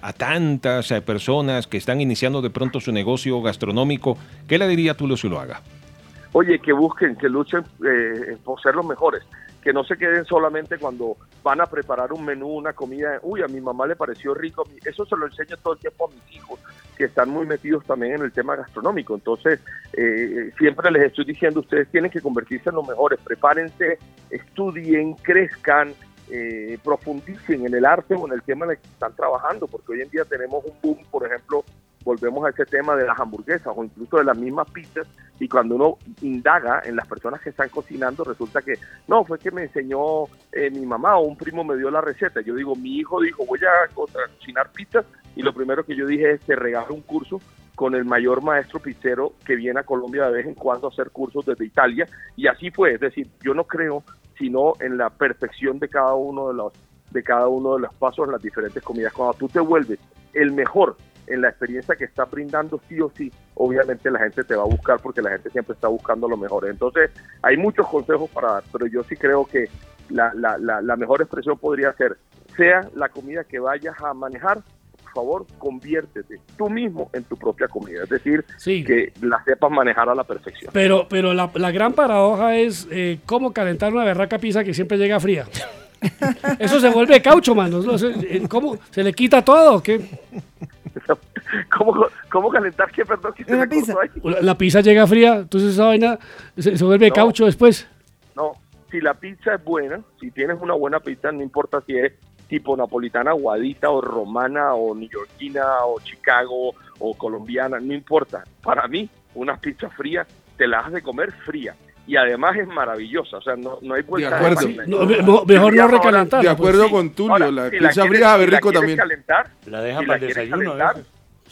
a tantas personas que están iniciando de pronto su negocio gastronómico, ¿qué le diría Tulio si lo haga? Oye, que busquen, que luchen eh, por ser los mejores, que no se queden solamente cuando van a preparar un menú, una comida, uy, a mi mamá le pareció rico, eso se lo enseño todo el tiempo a mis hijos, que están muy metidos también en el tema gastronómico, entonces eh, siempre les estoy diciendo, ustedes tienen que convertirse en los mejores, prepárense, estudien, crezcan, eh, profundicen en el arte o en el tema en el que están trabajando, porque hoy en día tenemos un boom, por ejemplo, volvemos a ese tema de las hamburguesas o incluso de las mismas pizzas y cuando uno indaga en las personas que están cocinando resulta que no, fue que me enseñó eh, mi mamá o un primo me dio la receta. Yo digo, mi hijo dijo, voy a, co- a cocinar pizzas y lo primero que yo dije es te regalo un curso con el mayor maestro pizzero que viene a Colombia de vez en cuando a hacer cursos desde Italia y así fue, es decir, yo no creo sino en la perfección de cada uno de los de cada uno de los pasos las diferentes comidas. Cuando tú te vuelves el mejor en la experiencia que está brindando sí o sí, obviamente la gente te va a buscar porque la gente siempre está buscando lo mejor. Entonces, hay muchos consejos para dar, pero yo sí creo que la, la, la, la mejor expresión podría ser, sea la comida que vayas a manejar, por favor, conviértete tú mismo en tu propia comida. Es decir, que la sepas manejar a la perfección. Pero, pero la, la gran paradoja es eh, cómo calentar una berraca pizza que siempre llega fría. Eso se vuelve caucho, mano. Eh, ¿Cómo? ¿Se le quita todo? ¿Qué? ¿Cómo, cómo calentar qué, perdón, que me cortó ahí? La, la pizza llega fría, entonces esa vaina se, se vuelve No. caucho después. No, si la pizza es buena, si tienes una buena pizza, no importa si es tipo napolitana, aguadita o romana o neoyorquina o Chicago o colombiana, no importa. Para mí, una pizza fría te la has de comer fría. Y además es maravillosa, o sea, no, no hay vuelta acuerdo. página. No, mejor no recalentar. De acuerdo sí. con Tulio, Ahora, la si pizza quieres- fría sabe si la rico quieres también. calentar, La dejan si para el desayuno. a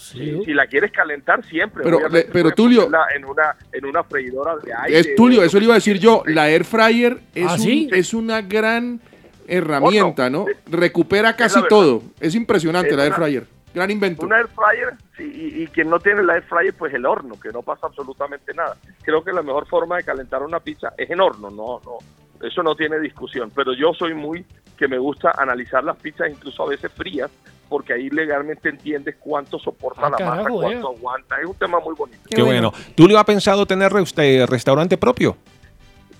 si, si la quieres calentar siempre. Pero, le- pero, Tulio- en una en una freidora de aire. Es Tulio, eso le iba a decir yo. La air fryer es, ¿Ah, un- sí? es una gran herramienta, ¿no? Recupera casi todo. Es impresionante Es la air fryer. Gran invento. Una air fryer, sí, y, y quien no tiene la air fryer, pues el horno, que no pasa absolutamente nada. Creo que la mejor forma de calentar una pizza es en horno, no, no, eso no tiene discusión. Pero yo soy muy que me gusta analizar las pizzas, incluso a veces frías, porque ahí legalmente entiendes cuánto soporta Ah, la masa, carajo, cuánto aguanta. Es un tema muy bonito. Qué, bueno. ¿Tulio ha pensado tener usted restaurante propio?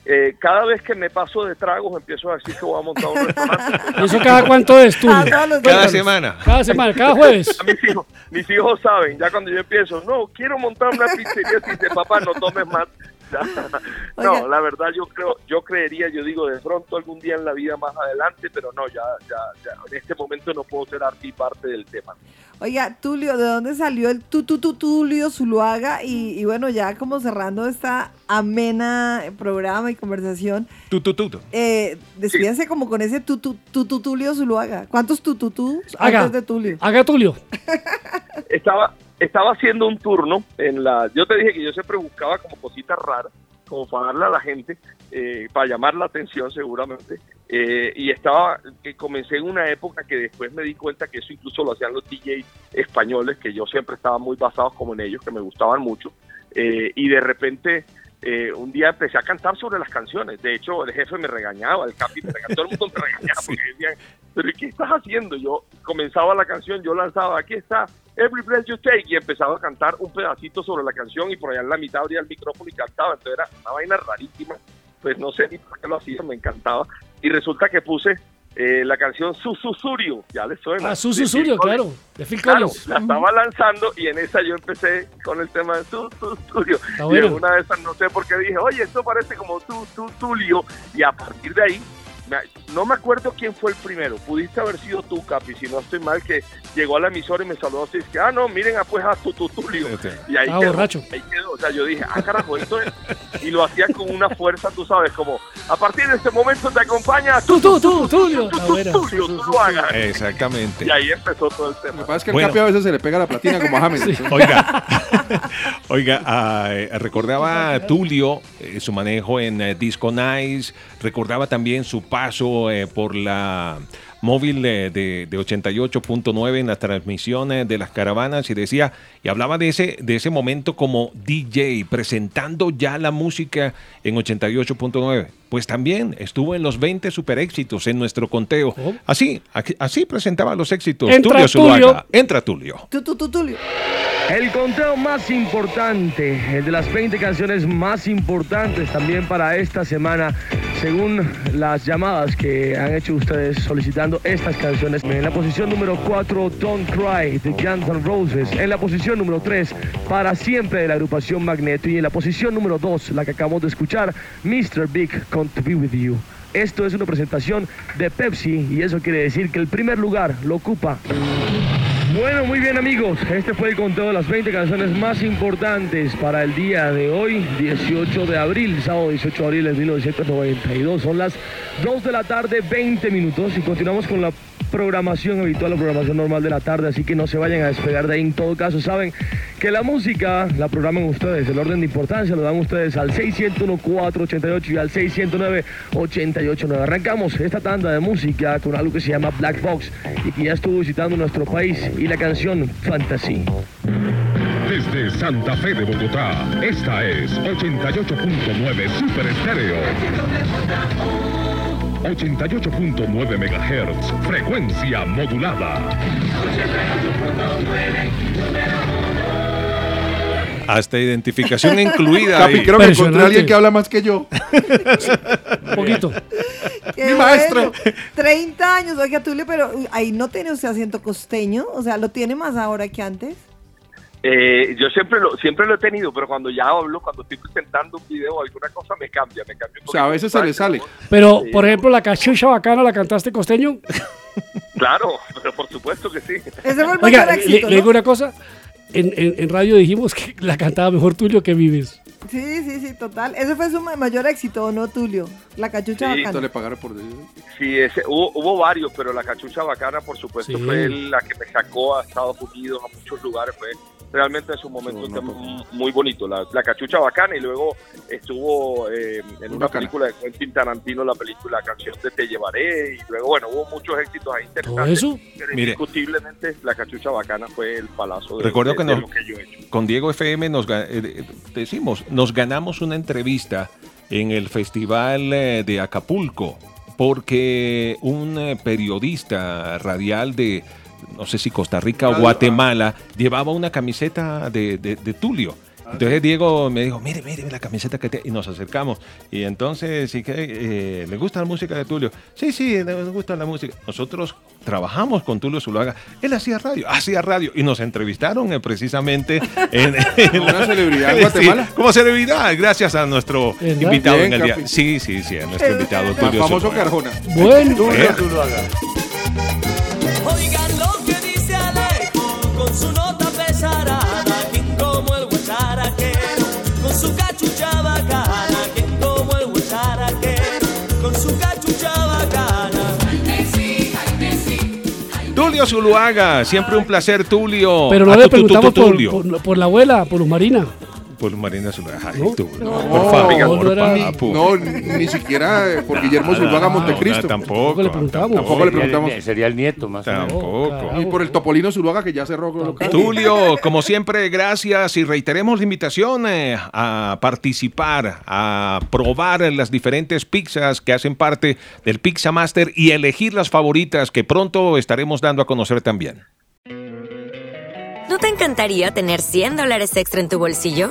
Eh, cada vez que me paso de tragos empiezo a decir que voy a montar un restaurante. ¿Y eso cada cuánto es? Ah, los Cada semana. Cada semana, cada jueves. mis, hijos, mis hijos saben, ya cuando yo empiezo, no, quiero montar una pizzería, si dice, papá, no tomes más. No, la verdad yo creo, yo creería, yo digo, de pronto algún día en la vida más adelante, pero no, ya, ya, ya, en este momento no puedo ser arti parte del tema. Oiga, Tulio, ¿de dónde salió el tu, tu, tu, Tulio Zuluaga? Y, y bueno, ya como cerrando esta amena programa y conversación, Tu, tu, tu, tu. eh, despídense como con ese tu, tu, tu, tu, Tulio Zuluaga. ¿Cuántos tu, tu, tu Haga. antes de Tulio? Haga Tulio. estaba estaba haciendo un turno en la yo te dije que yo siempre buscaba como cositas raras como para darle a la gente eh, para llamar la atención seguramente eh, y estaba que comencé en una época que después me di cuenta que eso incluso lo hacían los DJs españoles que yo siempre estaba muy basado como en ellos que me gustaban mucho eh, y de repente eh, un día empecé a cantar sobre las canciones. De hecho, el jefe me regañaba, el capi me regañaba, todo el mundo me regañaba porque decían, pero ¿y ¿qué estás haciendo? Yo comenzaba la canción, yo lanzaba, aquí está, Every Breath You Take, y empezaba a cantar un pedacito sobre la canción y por allá en la mitad abría el micrófono y cantaba. Entonces era una vaina rarísima, pues no sé ni por qué lo hacía, me encantaba. Y resulta que puse eh, la canción Sususurio, ya le suena. Ah, Sususurio, De Phil claro. Collins. De Phil Claro, la estaba lanzando y en esa yo empecé con el tema de Y bueno. en una de esas no sé por qué dije, oye, esto parece como tu, tu, Tulio. Y a partir de ahí, no me acuerdo quién fue el primero. Pudiste haber sido tú, Capi, si no estoy mal, que llegó a la emisora y me saludó así. que, ah, no, miren, ah, pues a tu, tu, Tulio. Y ahí Ah, quedó, borracho. ahí quedó. O sea, yo dije, ah, carajo, esto es. Y lo hacía con una fuerza, tú sabes, como, a partir de este momento te acompaña Tú, tú, tú, Tulio. Tulio, tú lo hagas. Exactamente. Y ahí empezó todo el tema. Lo que pasa es que Bueno. el Capi a veces se le pega la platina como a James. Oiga, oiga, ah, eh, recordaba Tulio eh, su manejo en eh, Disco Nice, recordaba también su paso eh, por la móvil de, de 88.9 en las transmisiones de las caravanas y decía, y hablaba de ese, de ese momento como DJ, presentando ya la música en 88.9. Pues también estuvo en los 20 super éxitos en nuestro conteo. Así, aquí- así presentaba los éxitos. Entra. Tulio. Entra Tulio. Tu, tu, tu, Tulio. El conteo más importante, el de las 20 canciones más importantes también para esta semana, según las llamadas que han hecho ustedes solicitando estas canciones. En la posición número 4, Don't Cry de Guns N' Roses. En la posición número 3, Para Siempre de la agrupación Magneto. Y en la posición número 2, la que acabamos de escuchar, Mr. Big con To Be With You. Esto es una presentación de Pepsi y eso quiere decir que el primer lugar lo ocupa bueno, muy bien amigos, este fue el conteo de las 20 canciones más importantes para el día de hoy, 18 de abril, sábado 18 de abril de 1992. Son las 2 de la tarde, 20 minutos y continuamos con la programación habitual, la programación normal de la tarde, así que no se vayan a despegar de ahí. En todo caso, saben que la música la programan ustedes, el orden de importancia lo dan ustedes al 601-488 y al 609-889. Arrancamos esta tanda de música con algo que se llama Black Box y que ya estuvo visitando nuestro país y la canción Fantasy. Desde Santa Fe de Bogotá, esta es 88.9 Super Estéreo. 88.9 MHz, frecuencia modulada. Hasta identificación incluida. Capi, creo que encontré a alguien que habla más que yo. Un poquito. Qué Mi maestro. bueno. 30 años, oiga, Tulio, pero ahí no tiene usted acento costeño, o sea, ¿lo tiene más ahora que antes? Eh, yo siempre lo, siempre lo he tenido, pero cuando ya hablo, cuando estoy presentando un video o alguna cosa, me cambia, me cambia. un O sea, a veces se le sale. Pero, Sí. por ejemplo, la cachucha bacana la cantaste costeño. Claro, pero por supuesto que sí. Ese fue el Oiga, mayor le, éxito, le ¿no? digo una cosa. En, en- en radio dijimos que la cantaba mejor Tulio que Vives. Sí, sí, sí, total. Ese fue su ma- mayor éxito, ¿o no, Tulio? La cachucha Sí, bacana. le pagaron por. Sí, ese, hubo, hubo varios, pero la cachucha bacana, por supuesto, Sí. fue la que me sacó a Estados Unidos, a muchos lugares. Fue realmente en su momento m- muy bonito. La, la cachucha bacana, y luego estuvo eh, en una bacana. película de Quentin Tarantino, la película Canción de Te Llevaré, y luego, bueno, hubo muchos éxitos ahí interesantes. eso? Pero Mire. indiscutiblemente, la cachucha bacana fue el palazo de, Recuerdo de- que de nos- lo que yo he hecho. con Diego FM nos eh, eh, decimos, nos ganamos una entrevista en el Festival eh, de Acapulco, porque un eh, periodista radial de, no sé si Costa Rica o Guatemala, llevaba una camiseta de, de- de Tulio. Entonces Diego me dijo, mire, mire la camiseta que tiene. Y nos acercamos. Y entonces, sí que eh, le gusta la música de Tulio. Sí, sí, le gusta la música. Nosotros trabajamos con Tulio Zuluaga. Él hacía radio, hacía radio. Y nos entrevistaron eh, precisamente en, en Una la- celebridad en Sí, Guatemala. como celebridad, gracias a nuestro ¿Verdad? invitado Bien, en el día. capi. Sí, sí, sí, a nuestro invitado El Tulio famoso Zuluaga. Carjona. Bueno. Tulio Zuluaga. Tulio Zuluaga, siempre un placer, Tulio. Pero no le preguntamos por, Tulio. por- por la abuela, por Luz Marina. Por Marina Zuluaga. Ay, tú, No, por favor, no, por era- papu. no, ni siquiera por Guillermo Zuluaga Montecristo. Tampoco. le preguntamos. Tampoco le preguntamos. Sería el nieto más o menos. Tampoco. Y por el Topolino Zuluaga que ya cerró local. Tulio, como siempre, gracias y reiteremos la invitación eh, a participar, a probar las diferentes pizzas que hacen parte del Pizza Master y elegir las favoritas que pronto estaremos dando a conocer también. ¿No te encantaría tener 100 dólares extra en tu bolsillo?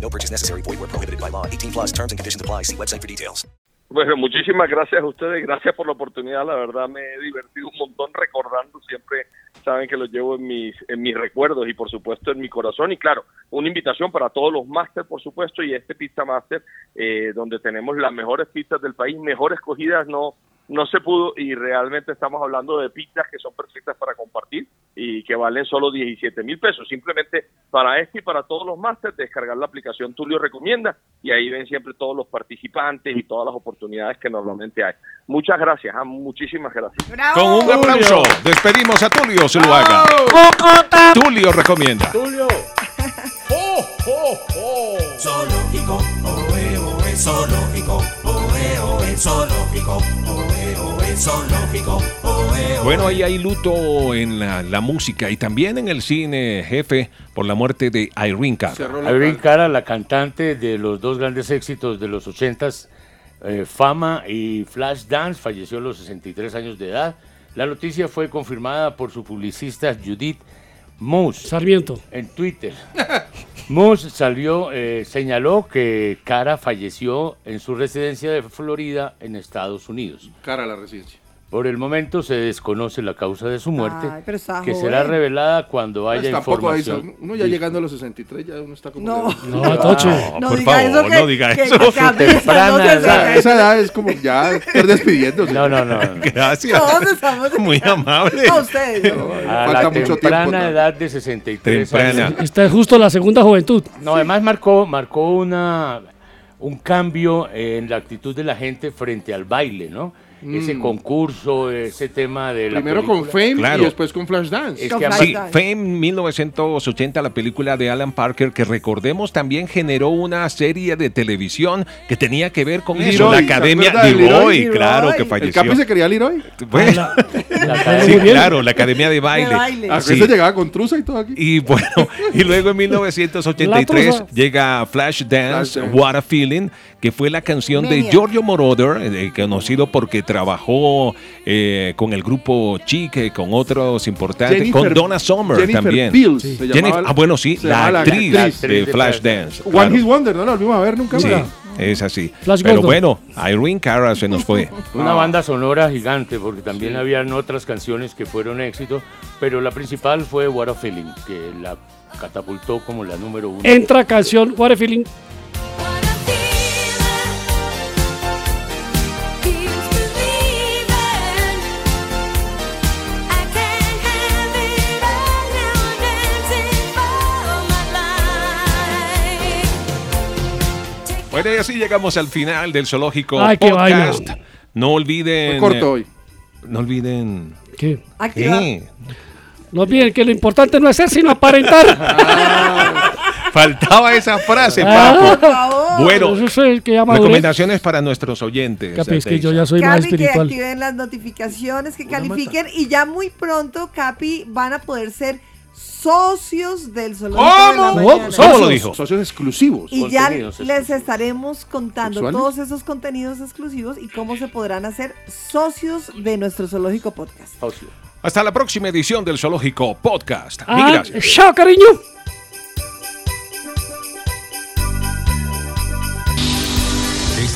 No purchase necessary. Void where prohibited by law. 18 plus terms and conditions apply. See website for details. Bueno, muchísimas gracias a ustedes, gracias por la oportunidad, la verdad me he divertido un montón recordando, siempre saben que los llevo en mis, en mis recuerdos y por supuesto en mi corazón y claro, una invitación para todos los máster por supuesto y este Pizza Master eh, donde tenemos las mejores pizzas del país, mejor escogidas no, no se pudo y realmente estamos hablando de pizzas que son perfectas para compartir y que valen solo 17 mil pesos. Simplemente para este y para todos los másteres, descargar la aplicación Tulio Recomienda y ahí ven siempre todos los participantes y todas las oportunidades que normalmente hay. Muchas gracias, ah, muchísimas gracias. Con un aplauso, despedimos a Tulio Zuluaga. Tulio recomienda. Tulio. Oh, oh, oh. Zoológico, oe, oe, zoológico, zoológico, oe, oe, zoológico, oe, oe. Bueno, ahí hay luto en la, la música y también en el cine, jefe, por la muerte de Irene Cara. Irene Cara, la cantante de los dos grandes éxitos de los 80s, eh, Fama y Flash Dance, falleció a los 63 años de edad. La noticia fue confirmada por su publicista Judith Moose. Sarmiento. En Twitter. Moose salió, eh, señaló que Cara falleció en su residencia de Florida en Estados Unidos. Cara a la residencia. Por el momento se desconoce la causa de su muerte, Ay, pero está que joven. será revelada cuando haya Pues tampoco hay- información. uno ya llegando a los 63 ya uno está como... No. No, Toche. No por diga favor, eso que- no diga que- eso. que cabeza, Temprana no se edad. sabe. Esa edad es como ya estar despidiéndose. No, no, no. Gracias. Todos estamos... Muy amable. A ustedes. ¿no? A Falta la mucho temprana tiempo, ¿no? edad de 63 Temprana. años. Esta es justo la segunda juventud. No, además marcó, marcó una, un cambio en la actitud de la gente frente al baile, ¿no? Ese Mm. concurso, ese tema de la Primero con. Fame Claro. y después con Flashdance. Es que además- Sí, Fame 1980, la película de Alan Parker, que recordemos también generó una serie de televisión que tenía que ver con eso. La ¿se academia de Leroy, Leroy? claro que El falleció. Capi se quería Leroy. Bueno, sí, claro, la academia de baile. A Sí. veces llegaba con truza y todo aquí. Y bueno, y luego en 1983 La truza. llega Flash Dance, Flashdance. What a Feeling, que fue la canción de. Giorgio Moroder, eh, conocido porque trabajó eh, con el grupo Chic, con otros importantes, Jennifer- con Donna Summer Jennifer también. Beals se Jennifer- llamaba- ah, bueno, sí, la llamaba la actriz, actriz de Flashdance. One claro. Hit Wonder, no la volvimos a ver nunca. Sí. ¿verdad? Es así. Flash Pero Gordon. bueno, Irene Cara se nos fue. Una banda sonora gigante, porque también habían otras canciones que fueron éxito, pero la principal fue What a Feeling, que la catapultó como la número uno. Entra canción What a Feeling. Bueno, y así llegamos al final del Zoológico Ay, qué Podcast. No olviden. Fue corto hoy. No olviden. ¿Qué? ¿Qué? No olviden que lo importante no es ser, sino aparentar. Faltaba esa frase, Ah, papo. Bueno, Eso es el que llama recomendaciones para nuestros oyentes. Capi, es que yo ya soy más Capi, que espiritual. activen las notificaciones, que califiquen y ya muy pronto, Capi, van a poder ser socios del Zoológico de la ¿Cómo? Mañana. ¿Cómo lo dijo? Socios exclusivos. Y ya les estaremos contando ¿Sexuales? todos esos contenidos exclusivos y cómo se podrán hacer socios de nuestro Zoológico Podcast. Hasta la próxima edición del Zoológico Podcast. Mil Ah, gracias. chao, cariño.